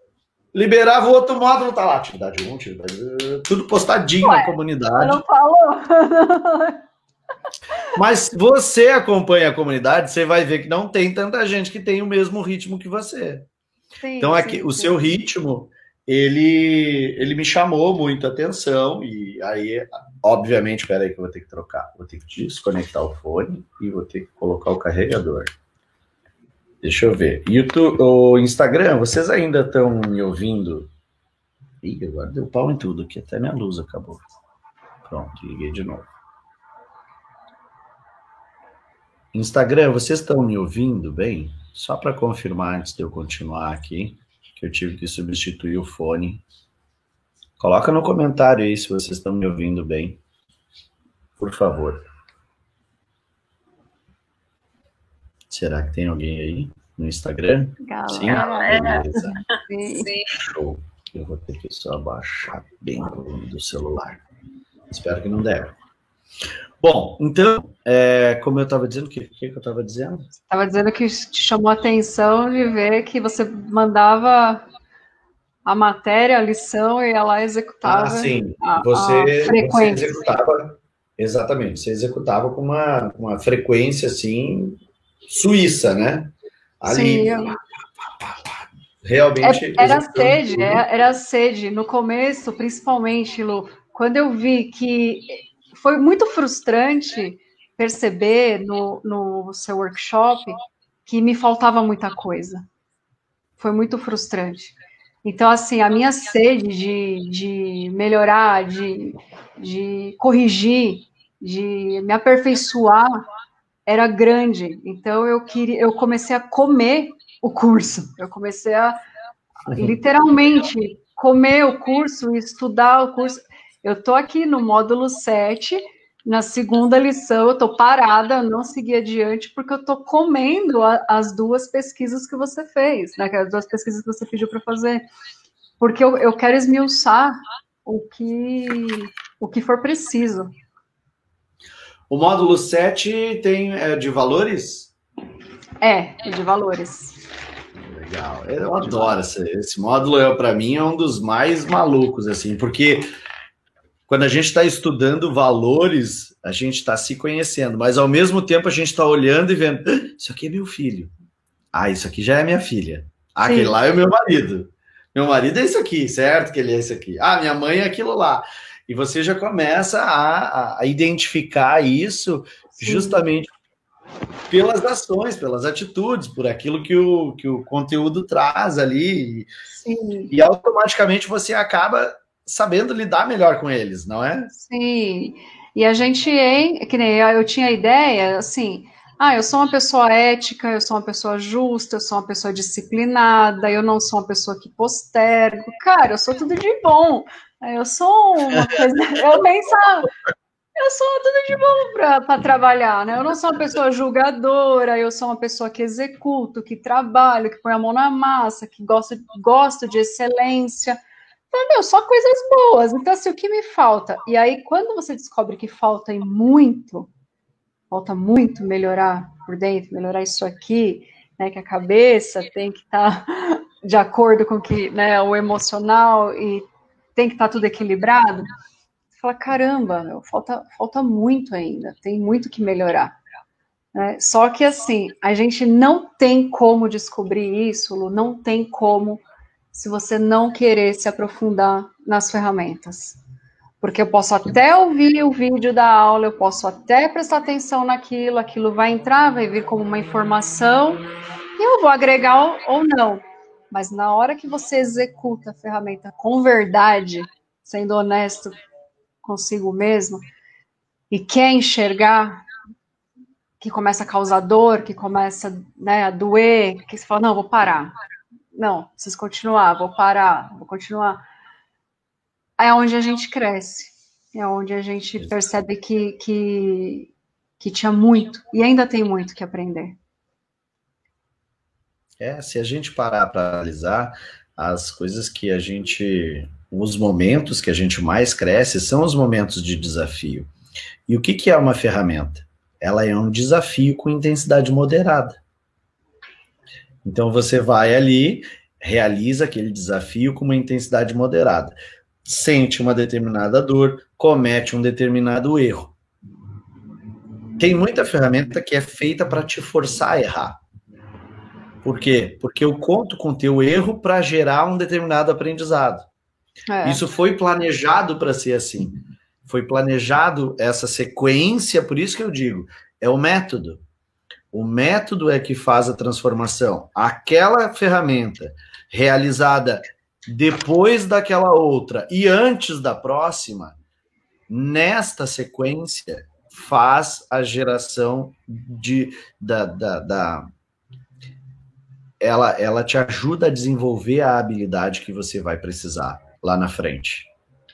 Speaker 1: Liberava o outro módulo, tá lá, atividade 1, atividade. Tudo postadinho Ué, na comunidade.
Speaker 2: Não falou? <laughs>
Speaker 1: Mas você acompanha a comunidade, você vai ver que não tem tanta gente que tem o mesmo ritmo que você. Sim, então aqui sim, o sim. seu ritmo, ele ele me chamou muito atenção e aí, obviamente, espera aí que eu vou ter que trocar, vou ter que desconectar o fone e vou ter que colocar o carregador. Deixa eu ver. YouTube, o Instagram, vocês ainda estão me ouvindo? Ih, agora deu pau em tudo aqui, até minha luz acabou. Pronto, liguei de novo. Instagram, vocês estão me ouvindo bem? Só para confirmar antes de eu continuar aqui, eu tive que substituir o fone. Coloca no comentário aí se vocês estão me ouvindo bem. Por favor. Será que tem alguém aí no Instagram?
Speaker 2: Galera.
Speaker 1: Sim, beleza. Sim. Show. Eu vou ter que só abaixar bem o volume do celular. Espero que não der. Bom, então, é, como eu estava dizendo, o que, que, eu estava dizendo?
Speaker 2: Estava dizendo que te chamou a atenção de ver que você mandava a matéria, a lição, e ela executava.
Speaker 1: Ah, sim. A, você, a frequência. Você executava, exatamente, você executava com uma, uma frequência assim, suíça, né?
Speaker 2: Ali. Sim, eu...
Speaker 1: Realmente.
Speaker 2: É, era sede, era, é, era sede. No começo, principalmente, Lu, quando eu vi que foi muito frustrante perceber no, no seu workshop que me faltava muita coisa. Foi muito frustrante. Então, assim, a minha sede de, de melhorar, de, de corrigir, de me aperfeiçoar era grande. Então, eu, queria, eu comecei a comer o curso. Eu comecei a, literalmente, comer o curso, estudar o curso. Eu estou aqui no módulo 7, na segunda lição, eu estou parada, não segui adiante, porque eu estou comendo a, as duas pesquisas que você fez, né? As duas pesquisas que você pediu para fazer. Porque eu, eu quero esmiuçar o que, o que for preciso.
Speaker 1: O módulo 7 tem é, de valores?
Speaker 2: É, de valores.
Speaker 1: Legal. Eu adoro esse, esse módulo, é, para mim, é um dos mais malucos, assim, porque quando a gente está estudando valores, a gente está se conhecendo, mas ao mesmo tempo a gente está olhando e vendo: ah, isso aqui é meu filho. Ah, isso aqui já é minha filha. Ah, aquele lá é o meu marido. Meu marido é isso aqui, certo? Que ele é isso aqui. Ah, minha mãe é aquilo lá. E você já começa a, a identificar isso Sim. justamente pelas ações, pelas atitudes, por aquilo que o, que o conteúdo traz ali. Sim. E automaticamente você acaba sabendo lidar melhor com eles, não é?
Speaker 2: Sim. E a gente, hein, que nem eu tinha a ideia, assim, ah, eu sou uma pessoa ética, eu sou uma pessoa justa, eu sou uma pessoa disciplinada, eu não sou uma pessoa que postergo. Cara, eu sou tudo de bom. Eu sou uma <laughs> coisa. Eu pensava. Eu sou tudo de bom para trabalhar, né? Eu não sou uma pessoa julgadora, eu sou uma pessoa que executo, que trabalho, que põe a mão na massa, que gosta, gosto de excelência. Então, meu, só coisas boas. Então, assim, o que me falta? E aí, quando você descobre que falta em muito, falta muito melhorar por dentro, melhorar isso aqui, né? Que a cabeça tem que estar tá <laughs> de acordo com que, né, o emocional e tem que estar tá tudo equilibrado. Você fala, caramba, meu, falta, falta muito ainda, tem muito que melhorar. Né? Só que assim, a gente não tem como descobrir isso, Lu, não tem como se você não querer se aprofundar nas ferramentas. Porque eu posso até ouvir o vídeo da aula, eu posso até prestar atenção naquilo, aquilo vai entrar, vai vir como uma informação, e eu vou agregar ou não. Mas na hora que você executa a ferramenta com verdade, sendo honesto consigo mesmo, e quer enxergar, que começa a causar dor, que começa né, a doer, que você fala, não, vou parar não, preciso continuar, vou parar, vou continuar. É onde a gente cresce, é onde a gente percebe que, que, que tinha muito e ainda tem muito que aprender.
Speaker 1: É, se a gente parar para analisar as coisas que a gente, os momentos que a gente mais cresce são os momentos de desafio. E o que, que é uma ferramenta? Ela é um desafio com intensidade moderada. Então você vai ali, realiza aquele desafio com uma intensidade moderada, sente uma determinada dor, comete um determinado erro. Tem muita ferramenta que é feita para te forçar a errar. Por quê? Porque eu conto com teu erro para gerar um determinado aprendizado. É. Isso foi planejado para ser assim. Foi planejado essa sequência, por isso que eu digo, é o método. O método é que faz a transformação. Aquela ferramenta realizada depois daquela outra e antes da próxima, nesta sequência, faz a geração de da, da, da ela, ela te ajuda a desenvolver a habilidade que você vai precisar lá na frente.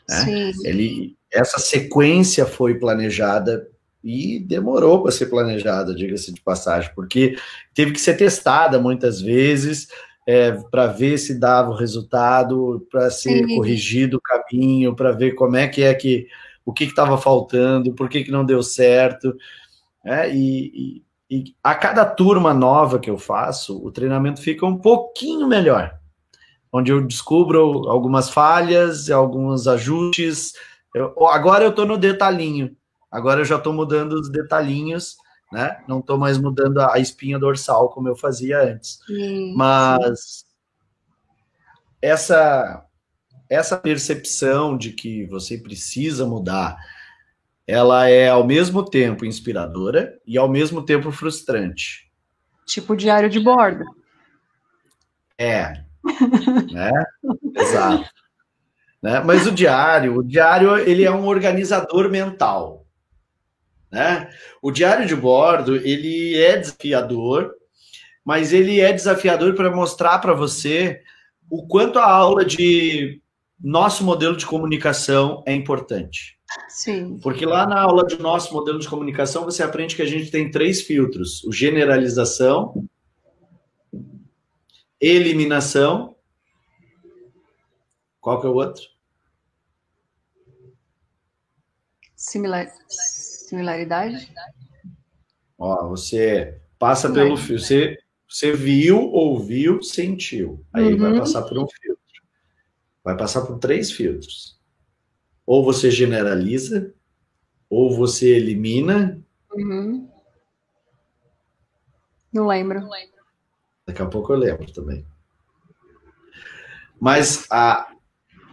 Speaker 1: Né? Ele, essa sequência foi planejada e demorou para ser planejada, diga-se de passagem, porque teve que ser testada muitas vezes é, para ver se dava o resultado, para ser Sim. corrigido o caminho, para ver como é que é que o que estava faltando, por que, que não deu certo. É, e, e, e a cada turma nova que eu faço, o treinamento fica um pouquinho melhor, onde eu descubro algumas falhas, alguns ajustes. Eu, agora eu estou no detalhinho Agora eu já estou mudando os detalhinhos, né? Não estou mais mudando a espinha dorsal como eu fazia antes. Sim, Mas sim. essa essa percepção de que você precisa mudar, ela é ao mesmo tempo inspiradora e ao mesmo tempo frustrante.
Speaker 2: Tipo diário de bordo.
Speaker 1: É. <laughs> né? Exato. Né? Mas o diário, o diário ele é um organizador mental. Né? O diário de bordo ele é desafiador, mas ele é desafiador para mostrar para você o quanto a aula de nosso modelo de comunicação é importante.
Speaker 2: Sim.
Speaker 1: Porque lá na aula de nosso modelo de comunicação você aprende que a gente tem três filtros: o generalização, eliminação. Qual que é o outro?
Speaker 2: Similar Similaridade?
Speaker 1: Ó, você passa pelo fio. Você, você viu, ouviu, sentiu. Aí uhum. vai passar por um filtro. Vai passar por três filtros. Ou você generaliza, ou você elimina.
Speaker 2: Uhum. Não lembro.
Speaker 1: Daqui a pouco eu lembro também. Mas a,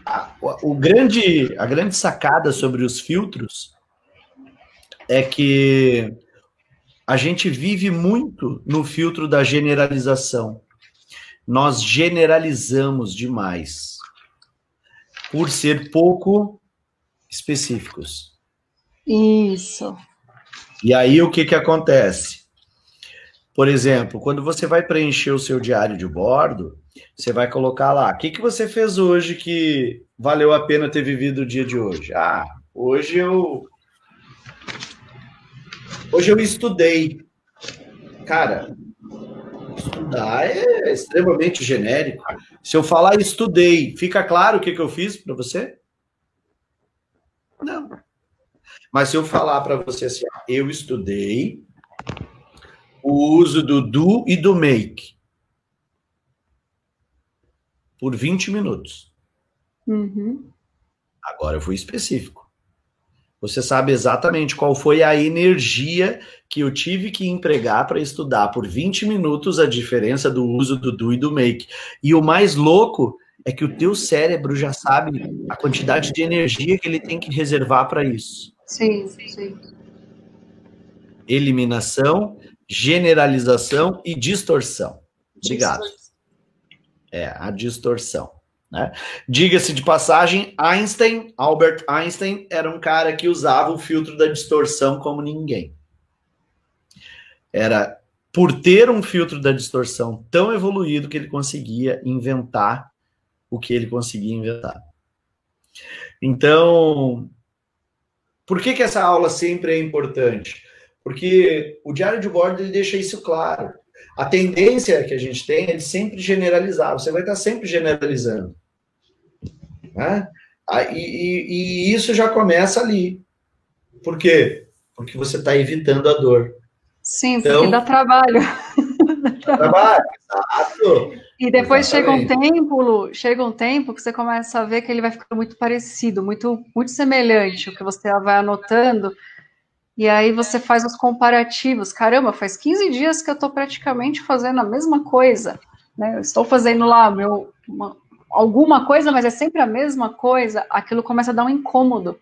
Speaker 1: a, o grande, a grande sacada sobre os filtros é que a gente vive muito no filtro da generalização. Nós generalizamos demais por ser pouco específicos.
Speaker 2: Isso.
Speaker 1: E aí o que que acontece? Por exemplo, quando você vai preencher o seu diário de bordo, você vai colocar lá, o que que você fez hoje que valeu a pena ter vivido o dia de hoje? Ah, hoje eu Hoje eu estudei. Cara, estudar é extremamente genérico. Se eu falar estudei, fica claro o que, que eu fiz para você? Não. Mas se eu falar para você assim, eu estudei o uso do do e do make por 20 minutos.
Speaker 2: Uhum.
Speaker 1: Agora eu fui específico. Você sabe exatamente qual foi a energia que eu tive que empregar para estudar por 20 minutos a diferença do uso do do e do make. E o mais louco é que o teu cérebro já sabe a quantidade de energia que ele tem que reservar para isso.
Speaker 2: Sim, sim.
Speaker 1: Eliminação, generalização e distorção. Obrigado. É, a distorção. Né? Diga-se de passagem, Einstein, Albert Einstein, era um cara que usava o filtro da distorção como ninguém. Era por ter um filtro da distorção tão evoluído que ele conseguia inventar o que ele conseguia inventar. Então, por que, que essa aula sempre é importante? Porque o diário de bordo ele deixa isso claro. A tendência que a gente tem é de sempre generalizar. Você vai estar sempre generalizando. Né? E, e, e isso já começa ali. Por quê? Porque você está evitando a dor.
Speaker 2: Sim, então, porque dá trabalho. <laughs>
Speaker 1: Dá trabalho, exato.
Speaker 2: E depois Exatamente. chega um tempo, Lu, chega um tempo que você começa a ver que ele vai ficar muito parecido, muito, muito semelhante, o que você vai anotando. E aí você faz os comparativos. Caramba, faz 15 dias que eu estou praticamente fazendo a mesma coisa. Né? Eu estou fazendo lá meu, uma, alguma coisa, mas é sempre a mesma coisa. Aquilo começa a dar um incômodo.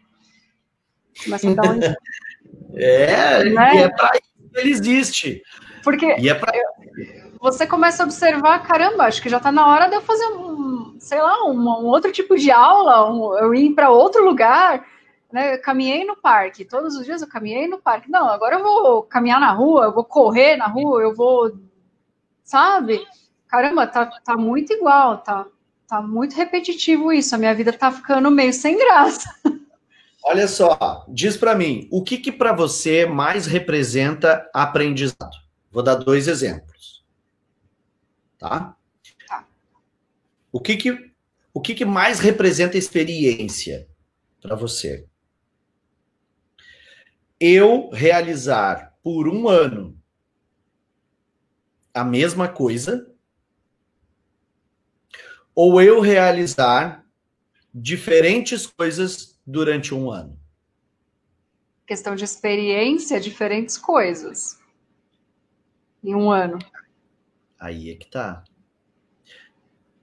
Speaker 2: Começa a dar um <laughs>
Speaker 1: É, né? e é para isso que ele existe.
Speaker 2: Porque
Speaker 1: é pra...
Speaker 2: você começa a observar, caramba, acho que já está na hora de eu fazer um, sei lá, um, um outro tipo de aula, um, eu ir para outro lugar né, eu caminhei no parque, todos os dias eu caminhei no parque. Não, agora eu vou caminhar na rua, eu vou correr na rua, eu vou, sabe? Caramba, tá, tá muito igual, tá, tá muito repetitivo isso. A minha vida tá ficando meio sem graça.
Speaker 1: Olha só, diz para mim, o que que para você mais representa aprendizado? Vou dar dois exemplos. Tá?
Speaker 2: tá.
Speaker 1: O que que o que que mais representa experiência para você? Eu realizar por um ano a mesma coisa ou eu realizar diferentes coisas durante um ano?
Speaker 2: Questão de experiência, diferentes coisas. Em um ano.
Speaker 1: Aí é que tá.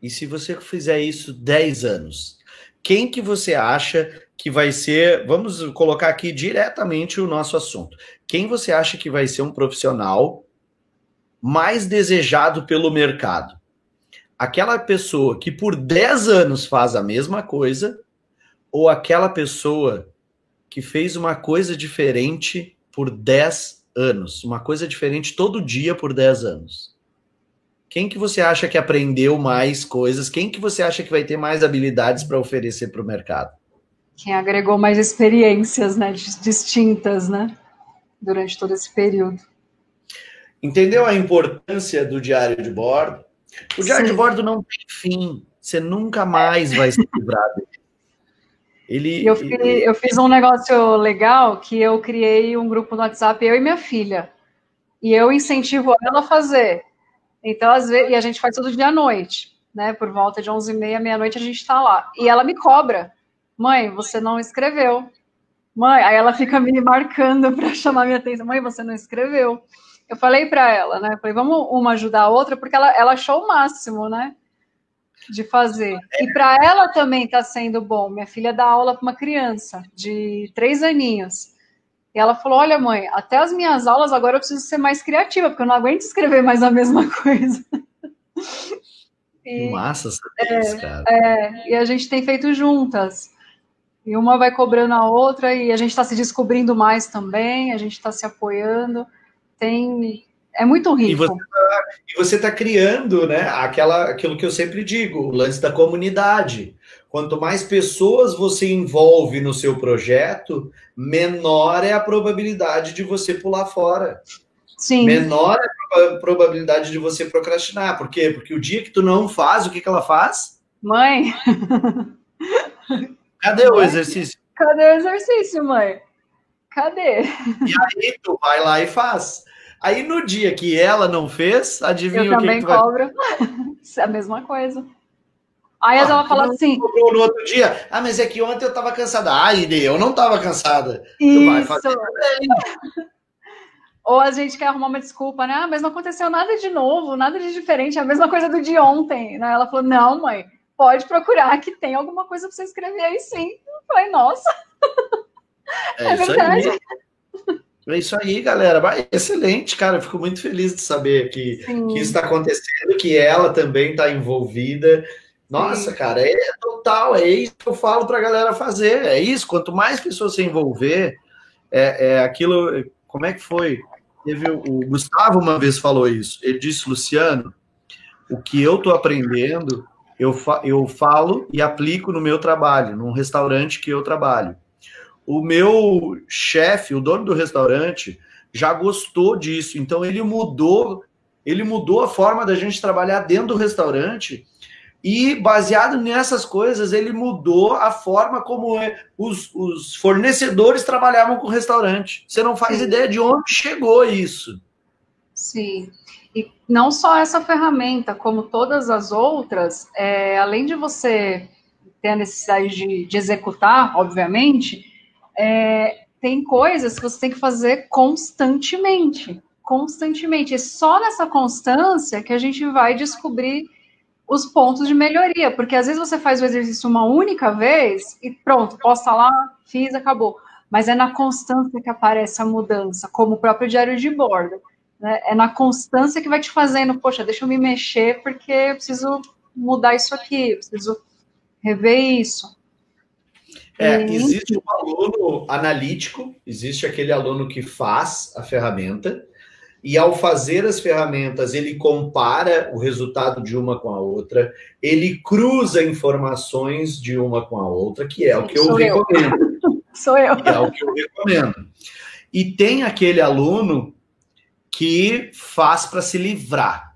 Speaker 1: E se você fizer isso 10 anos, quem que você acha que vai ser, vamos colocar aqui diretamente o nosso assunto. Quem você acha que vai ser um profissional mais desejado pelo mercado? Aquela pessoa que por 10 anos faz a mesma coisa ou aquela pessoa que fez uma coisa diferente por 10 anos, uma coisa diferente todo dia por 10 anos? Quem que você acha que aprendeu mais coisas? Quem que você acha que vai ter mais habilidades para oferecer para o mercado?
Speaker 2: Quem agregou mais experiências né, distintas né, durante todo esse período.
Speaker 1: Entendeu a importância do diário de bordo? O diário Sim. de bordo não tem fim. Você nunca mais vai se livrar dele.
Speaker 2: Ele, eu, fiz, eu fiz um negócio legal que eu criei um grupo no WhatsApp, eu e minha filha. E eu incentivo ela a fazer. Então, às vezes, e a gente faz todo dia à noite, né? Por volta de 11h30, meia-noite, a gente está lá. E ela me cobra mãe, você não escreveu. Mãe, aí ela fica me marcando para chamar minha atenção. Mãe, você não escreveu. Eu falei para ela, né? falei, vamos uma ajudar a outra, porque ela, ela achou o máximo, né? De fazer. E para ela também está sendo bom. Minha filha dá aula para uma criança de três aninhos. E ela falou: Olha, mãe, até as minhas aulas agora eu preciso ser mais criativa, porque eu não aguento escrever mais a mesma <laughs> coisa.
Speaker 1: E, Massa
Speaker 2: é,
Speaker 1: isso, cara.
Speaker 2: É, e a gente tem feito juntas. E uma vai cobrando a outra, e a gente está se descobrindo mais também, a gente está se apoiando. Tem. É muito rico.
Speaker 1: E você está tá criando, né? Aquela, aquilo que eu sempre digo, o lance da comunidade. Quanto mais pessoas você envolve no seu projeto, menor é a probabilidade de você pular fora.
Speaker 2: Sim.
Speaker 1: Menor é a probabilidade de você procrastinar. Por quê? Porque o dia que tu não faz, o que, que ela faz?
Speaker 2: Mãe. <laughs>
Speaker 1: Cadê o exercício?
Speaker 2: Cadê o exercício, mãe? Cadê?
Speaker 1: E aí tu vai lá e faz. Aí no dia que ela não fez, adivinha
Speaker 2: eu
Speaker 1: o que,
Speaker 2: também
Speaker 1: que tu vai...
Speaker 2: cobro. <laughs> a mesma coisa. Aí ah, ela fala assim.
Speaker 1: No outro dia, ah, mas é que ontem eu tava cansada. Ah, eu não tava cansada.
Speaker 2: Isso. Tu vai fazer <laughs> ou a gente quer arrumar uma desculpa, né? Ah, mas não aconteceu nada de novo, nada de diferente, é a mesma coisa do de ontem. Né? Ela falou: não, mãe, pode procurar que tem alguma coisa para você escrever aí sim. Eu falei, nossa. <laughs>
Speaker 1: É, é verdade. É isso aí, galera. excelente, cara. Fico muito feliz de saber que, que isso está acontecendo, que ela também está envolvida. Nossa, Sim. cara, é total, é isso que eu falo para a galera fazer. É isso. Quanto mais pessoas se envolver, é, é aquilo. Como é que foi? Teve o, o Gustavo uma vez falou isso. Ele disse, Luciano, o que eu tô aprendendo, eu, fa eu falo e aplico no meu trabalho, num restaurante que eu trabalho. O meu chefe, o dono do restaurante, já gostou disso, então ele mudou, ele mudou a forma da gente trabalhar dentro do restaurante e baseado nessas coisas, ele mudou a forma como é, os, os fornecedores trabalhavam com o restaurante. Você não faz Sim. ideia de onde chegou isso.
Speaker 2: Sim. Não só essa ferramenta, como todas as outras, é, além de você ter a necessidade de, de executar, obviamente, é, tem coisas que você tem que fazer constantemente. Constantemente. E só nessa constância que a gente vai descobrir os pontos de melhoria, porque às vezes você faz o exercício uma única vez e pronto, posta lá, fiz, acabou. Mas é na constância que aparece a mudança, como o próprio diário de bordo. Né? É na constância que vai te fazendo, poxa, deixa eu me mexer porque eu preciso mudar isso aqui, eu preciso rever isso.
Speaker 1: É, existe um aluno analítico, existe aquele aluno que faz a ferramenta, e ao fazer as ferramentas, ele compara o resultado de uma com a outra, ele cruza informações de uma com a outra, que é o que eu Sou recomendo.
Speaker 2: Eu. <laughs> Sou eu.
Speaker 1: É o que eu recomendo. E tem aquele aluno que faz para se livrar.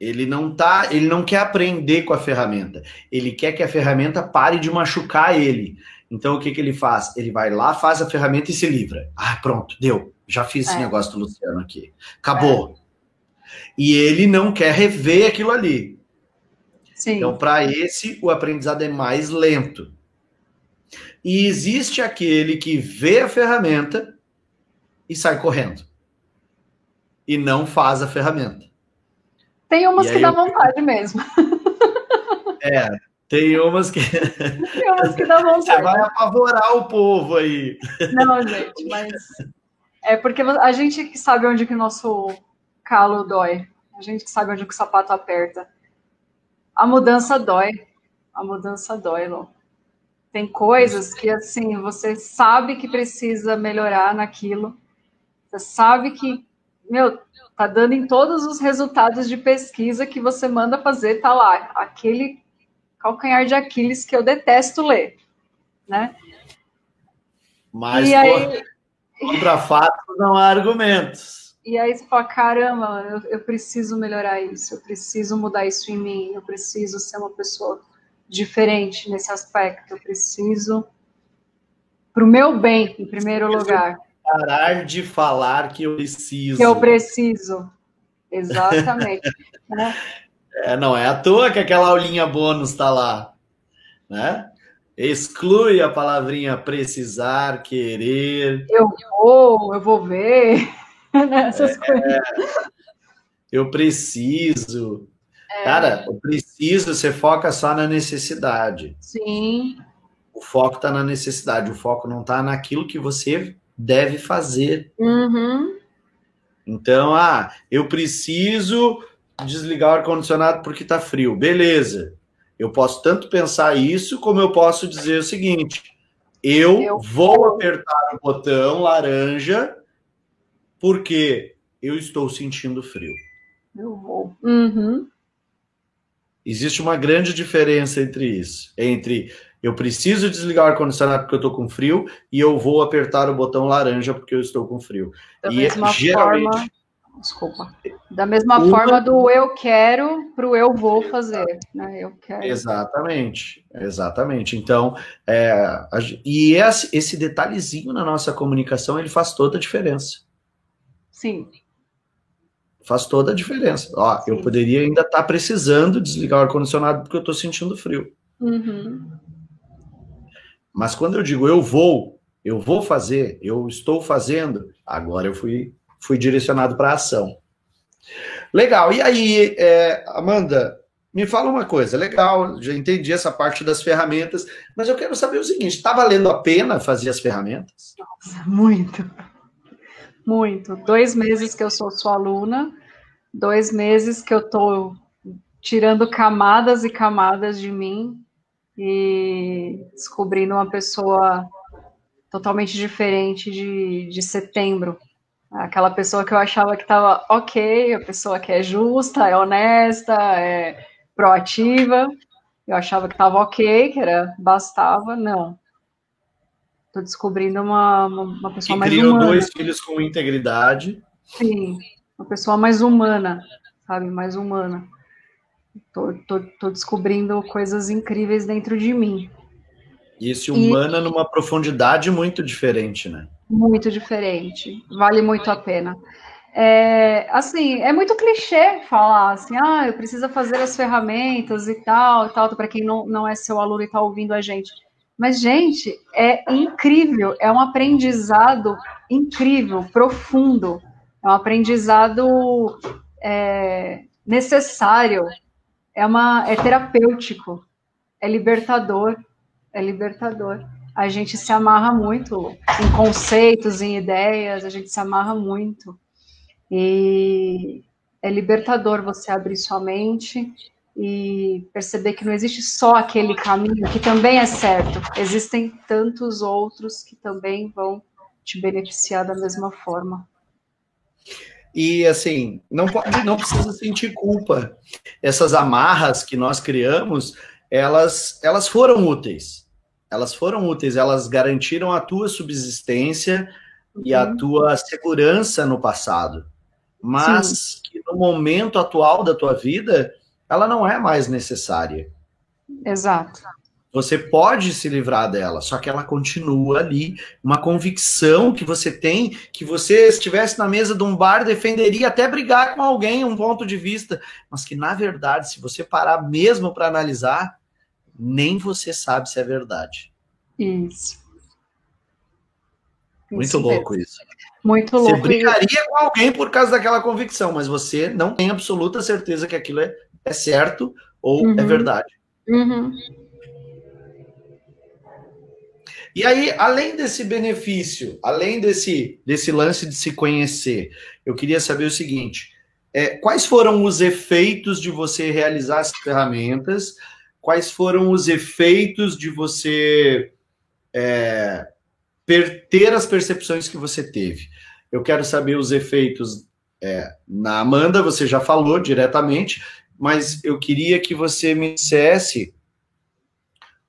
Speaker 1: Ele não tá, ele não quer aprender com a ferramenta. Ele quer que a ferramenta pare de machucar ele. Então o que, que ele faz? Ele vai lá, faz a ferramenta e se livra. Ah, pronto, deu. Já fiz é. esse negócio do Luciano aqui. Acabou. É. E ele não quer rever aquilo ali. Sim. Então, para esse, o aprendizado é mais lento. E existe aquele que vê a ferramenta e sai correndo. E não faz a ferramenta.
Speaker 2: Tem umas que dá vontade mesmo. <laughs>
Speaker 1: É, tem umas que.
Speaker 2: Tem umas que dá <laughs> vontade.
Speaker 1: Você vai apavorar o povo aí.
Speaker 2: Não, gente, mas é porque a gente que sabe onde que o nosso calo dói. A gente que sabe onde que o sapato aperta. A mudança dói. A mudança dói, Lô. Tem coisas que, assim, você sabe que precisa melhorar naquilo. Você sabe que, meu, tá dando em todos os resultados de pesquisa que você manda fazer, tá lá. Aquele calcanhar de Aquiles que eu detesto ler, né?
Speaker 1: Mas, e aí, Contra fatos não há argumentos.
Speaker 2: E aí você fala, caramba, eu, eu, preciso melhorar isso, eu preciso mudar isso em mim, eu preciso ser uma pessoa diferente nesse aspecto, eu preciso para o meu bem, em primeiro lugar.
Speaker 1: Parar de falar que eu preciso.
Speaker 2: Que eu preciso, exatamente. né? <laughs>
Speaker 1: é, não é à toa que aquela aulinha bônus está lá, né? Exclui a palavrinha precisar, querer.
Speaker 2: Eu vou, eu vou ver. <laughs> Essas é, coisas.
Speaker 1: Eu preciso. É. Cara, o preciso, você foca só na necessidade.
Speaker 2: Sim.
Speaker 1: O foco está na necessidade, o foco não está naquilo que você deve fazer.
Speaker 2: Uhum.
Speaker 1: Então, ah, eu preciso desligar o ar-condicionado porque está frio. Beleza. Eu posso tanto pensar isso, como eu posso dizer o seguinte: eu, eu vou apertar o botão laranja porque eu estou sentindo frio.
Speaker 2: Eu vou. Uhum.
Speaker 1: Existe uma grande diferença entre isso, entre eu preciso desligar o ar-condicionado porque eu estou com frio e eu vou apertar o botão laranja porque eu estou com frio.
Speaker 2: Da e mesma geralmente... forma, desculpa, da mesma uma... forma do eu quero para o eu vou fazer, né? Eu quero.
Speaker 1: Exatamente, exatamente. Então, é, e esse, esse detalhezinho na nossa comunicação ele faz toda a diferença.
Speaker 2: Sim.
Speaker 1: Faz toda a diferença. Ó, Sim. eu poderia ainda estar tá precisando desligar o ar-condicionado porque eu estou sentindo frio.
Speaker 2: Uhum.
Speaker 1: Mas quando eu digo eu vou, eu vou fazer, eu estou fazendo, agora eu fui, fui direcionado para a ação. Legal. E aí, é, Amanda, me fala uma coisa. Legal, já entendi essa parte das ferramentas, mas eu quero saber o seguinte: está valendo a pena fazer as ferramentas?
Speaker 2: Nossa, muito. Muito. Dois meses que eu sou sua aluna, dois meses que eu estou tirando camadas e camadas de mim e descobrindo uma pessoa totalmente diferente de, de setembro. Aquela pessoa que eu achava que estava ok, a pessoa que é justa, é honesta, é proativa. Eu achava que estava ok, que era bastava, não. Tô descobrindo uma, uma, uma pessoa que mais criou humana.
Speaker 1: dois filhos com integridade.
Speaker 2: Sim, uma pessoa mais humana, sabe? Mais humana. Tô, tô, tô descobrindo coisas incríveis dentro de mim.
Speaker 1: E esse humana e... numa profundidade muito diferente, né?
Speaker 2: Muito diferente. Vale muito a pena. É, assim, é muito clichê falar assim, ah, eu preciso fazer as ferramentas e tal, e tal, para quem não, não é seu aluno e está ouvindo a gente. Mas, gente, é incrível, é um aprendizado incrível, profundo, é um aprendizado é, necessário, é, uma, é terapêutico, é libertador, é libertador. A gente se amarra muito em conceitos, em ideias, a gente se amarra muito. E é libertador você abrir sua mente e perceber que não existe só aquele caminho que também é certo, existem tantos outros que também vão te beneficiar da mesma forma.
Speaker 1: E assim, não pode, não precisa sentir culpa. Essas amarras que nós criamos, elas, elas foram úteis. Elas foram úteis, elas garantiram a tua subsistência uhum. e a uhum. tua segurança no passado. Mas Sim. que no momento atual da tua vida, ela não é mais necessária.
Speaker 2: Exato.
Speaker 1: Você pode se livrar dela, só que ela continua ali, uma convicção que você tem, que você estivesse na mesa de um bar, defenderia até brigar com alguém, um ponto de vista, mas que na verdade, se você parar mesmo para analisar, nem você sabe se é verdade.
Speaker 2: Isso.
Speaker 1: Muito isso louco mesmo. isso.
Speaker 2: Muito louco.
Speaker 1: Você brigaria com alguém por causa daquela convicção, mas você não tem absoluta certeza que aquilo é é certo ou é uhum. é verdade.
Speaker 2: Uhum.
Speaker 1: E aí, além desse benefício, além desse, desse lance de se conhecer, eu queria saber o seguinte: é, quais foram os efeitos de você realizar as ferramentas? Quais foram os efeitos de você é, ter as percepções que você teve? Eu quero saber os efeitos é, na Amanda, você já falou diretamente, mas eu queria que você me dissesse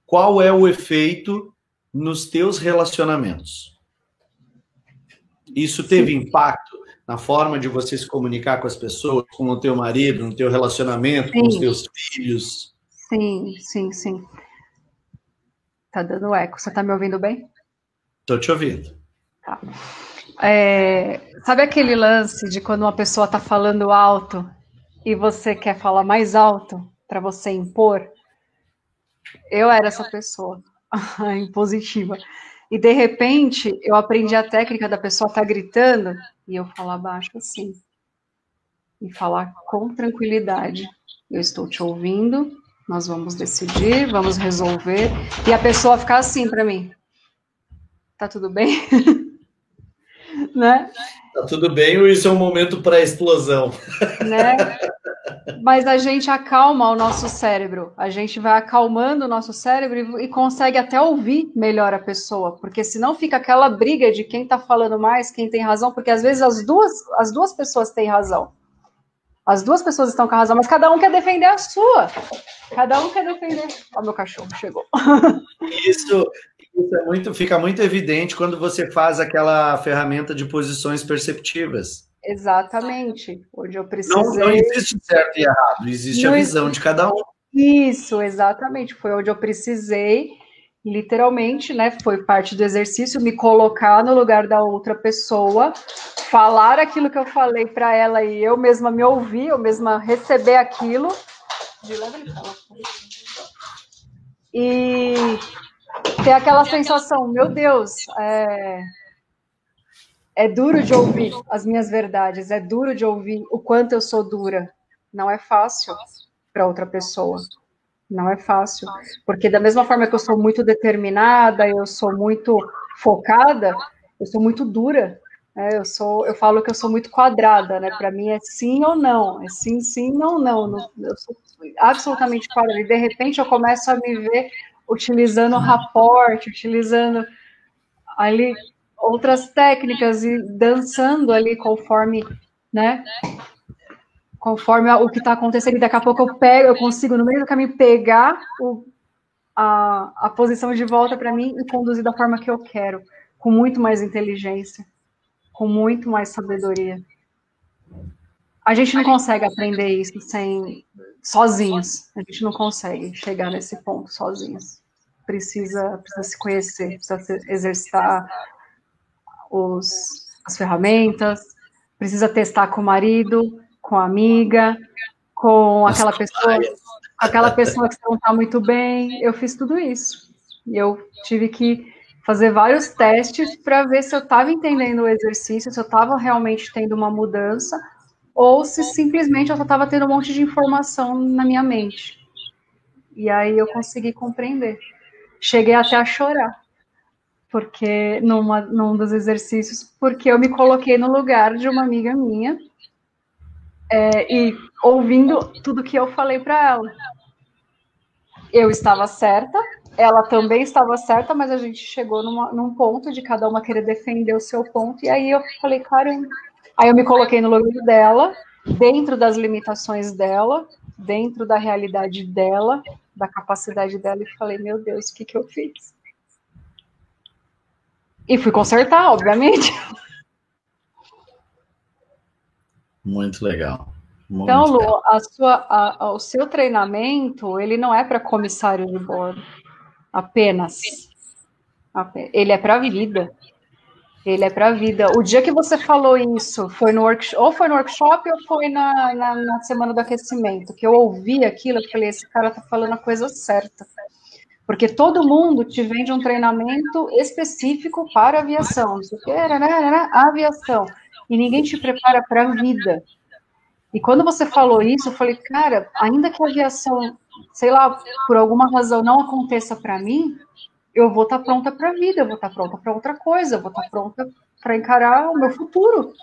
Speaker 1: qual é o efeito nos teus relacionamentos. Isso teve Sim. impacto na forma de você se comunicar com as pessoas, com o teu marido, no teu relacionamento, sim. com os teus filhos?
Speaker 2: Sim, sim, sim. Tá dando eco. Você tá me ouvindo bem?
Speaker 1: Tô te ouvindo.
Speaker 2: Tá. É, sabe aquele lance de quando uma pessoa tá falando alto e você quer falar mais alto para você impor, eu era essa pessoa <laughs> impositiva. E de repente eu aprendi a técnica da pessoa estar tá gritando e eu falar baixo assim. E falar com tranquilidade. Eu estou te ouvindo, nós vamos decidir, vamos resolver. E a pessoa ficar assim para mim. Tá tudo bem? <laughs> né?
Speaker 1: Tá tudo bem ou isso é um momento para explosão?
Speaker 2: Né? <laughs> Mas a gente acalma o nosso cérebro, a gente vai acalmando o nosso cérebro e, consegue até ouvir melhor a pessoa, porque senão fica aquela briga de quem está falando mais, quem tem razão, porque às vezes as duas, as duas pessoas têm razão. As duas pessoas estão com a razão, mas cada um quer defender a sua. Cada um quer defender. Ó, meu cachorro chegou. <laughs>
Speaker 1: Isso, isso é muito, fica muito evidente quando você faz aquela ferramenta de posições perceptivas.
Speaker 2: Exatamente. Onde eu precisei.
Speaker 1: Não, não existe certo e errado, existe não a visão existe... de cada um.
Speaker 2: Isso, exatamente. Foi onde eu precisei, literalmente, né? Foi parte do exercício, me colocar no lugar da outra pessoa, falar aquilo que eu falei para ela e eu mesma me ouvir, eu mesma receber aquilo. E ter aquela sensação, meu Deus, é, é duro de ouvir as minhas verdades, é duro de ouvir o quanto eu sou dura. Não é fácil para outra pessoa. Não é fácil. Porque da mesma forma que eu sou muito determinada, eu sou muito focada, eu sou muito dura. Né? Eu sou, eu falo que eu sou muito quadrada, né? Para mim é sim ou não, é sim, sim, não, não. Eu sou absolutamente quadrada. E de repente eu começo a me ver utilizando raporte, utilizando ali outras técnicas e dançando ali conforme, né? Conforme o que está acontecendo, e daqui a pouco eu pego, eu consigo no meio do caminho pegar o, a, a posição de volta para mim e conduzir da forma que eu quero, com muito mais inteligência, com muito mais sabedoria. A gente não consegue aprender isso sem sozinhos. A gente não consegue chegar nesse ponto sozinhos. Precisa, precisa se conhecer, precisa se exercitar os, as ferramentas, precisa testar com o marido, com a amiga, com aquela pessoa, aquela pessoa que não está muito bem. Eu fiz tudo isso. E eu tive que fazer vários testes para ver se eu estava entendendo o exercício, se eu estava realmente tendo uma mudança, ou se simplesmente eu só estava tendo um monte de informação na minha mente. E aí eu consegui compreender. Cheguei até a chorar porque numa, num dos exercícios, porque eu me coloquei no lugar de uma amiga minha é, e ouvindo tudo que eu falei para ela. Eu estava certa, ela também estava certa, mas a gente chegou numa, num ponto de cada uma querer defender o seu ponto, e aí eu falei, caramba. Aí eu me coloquei no lugar dela, dentro das limitações dela, dentro da realidade dela, da capacidade dela, e falei, meu Deus, o que, que eu fiz? E fui consertar, obviamente.
Speaker 1: Muito legal. Muito
Speaker 2: então, Lu, a sua, a, a, o seu treinamento, ele não é para comissário de bordo, apenas. Ele é para a vida. Ele é para a vida. O dia que você falou isso, foi no workshop, ou foi no workshop ou foi na, na, na semana do aquecimento, que eu ouvi aquilo, eu falei, esse cara tá falando a coisa certa. Porque todo mundo te vende um treinamento específico para aviação, não sei o que, aviação, e ninguém te prepara para a vida. E quando você falou isso, eu falei, cara, ainda que a aviação, sei lá, por alguma razão não aconteça para mim, eu vou estar tá pronta para a vida, eu vou estar tá pronta para outra coisa, eu vou estar tá pronta para encarar o meu futuro.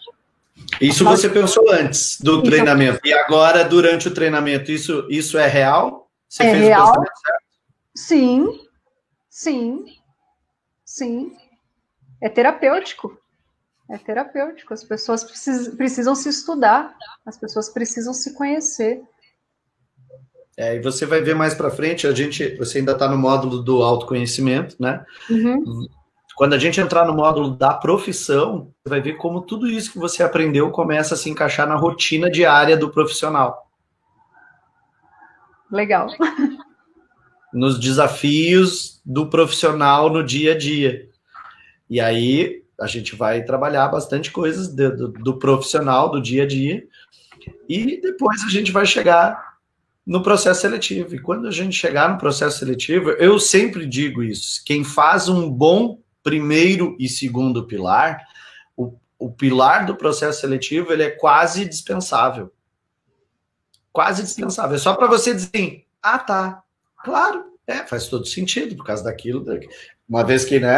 Speaker 1: Isso Mas, você pensou antes do treinamento. E agora, durante o treinamento, isso, isso é real? Você
Speaker 2: é real. Sim, sim, sim. É terapêutico. É terapêutico. As pessoas precisam, precisam se estudar, as pessoas precisam se conhecer.
Speaker 1: É, e você vai ver mais para frente, a gente, você ainda está no módulo do autoconhecimento, né? Uhum. Quando a gente entrar no módulo da profissão, você vai ver como tudo isso que você aprendeu começa a se encaixar na rotina diária do profissional.
Speaker 2: Legal.
Speaker 1: Nos desafios do profissional no dia a dia. E aí a gente vai trabalhar bastante coisas do, do, do profissional do dia a dia e depois a gente vai chegar no processo seletivo. E quando a gente chegar no processo seletivo, eu sempre digo isso: quem faz um bom primeiro e segundo pilar, o, o pilar do processo seletivo ele é quase dispensável. Quase dispensável. É só para você dizer, ah, tá, Claro, é, faz todo sentido por causa daquilo. Uma vez que, né,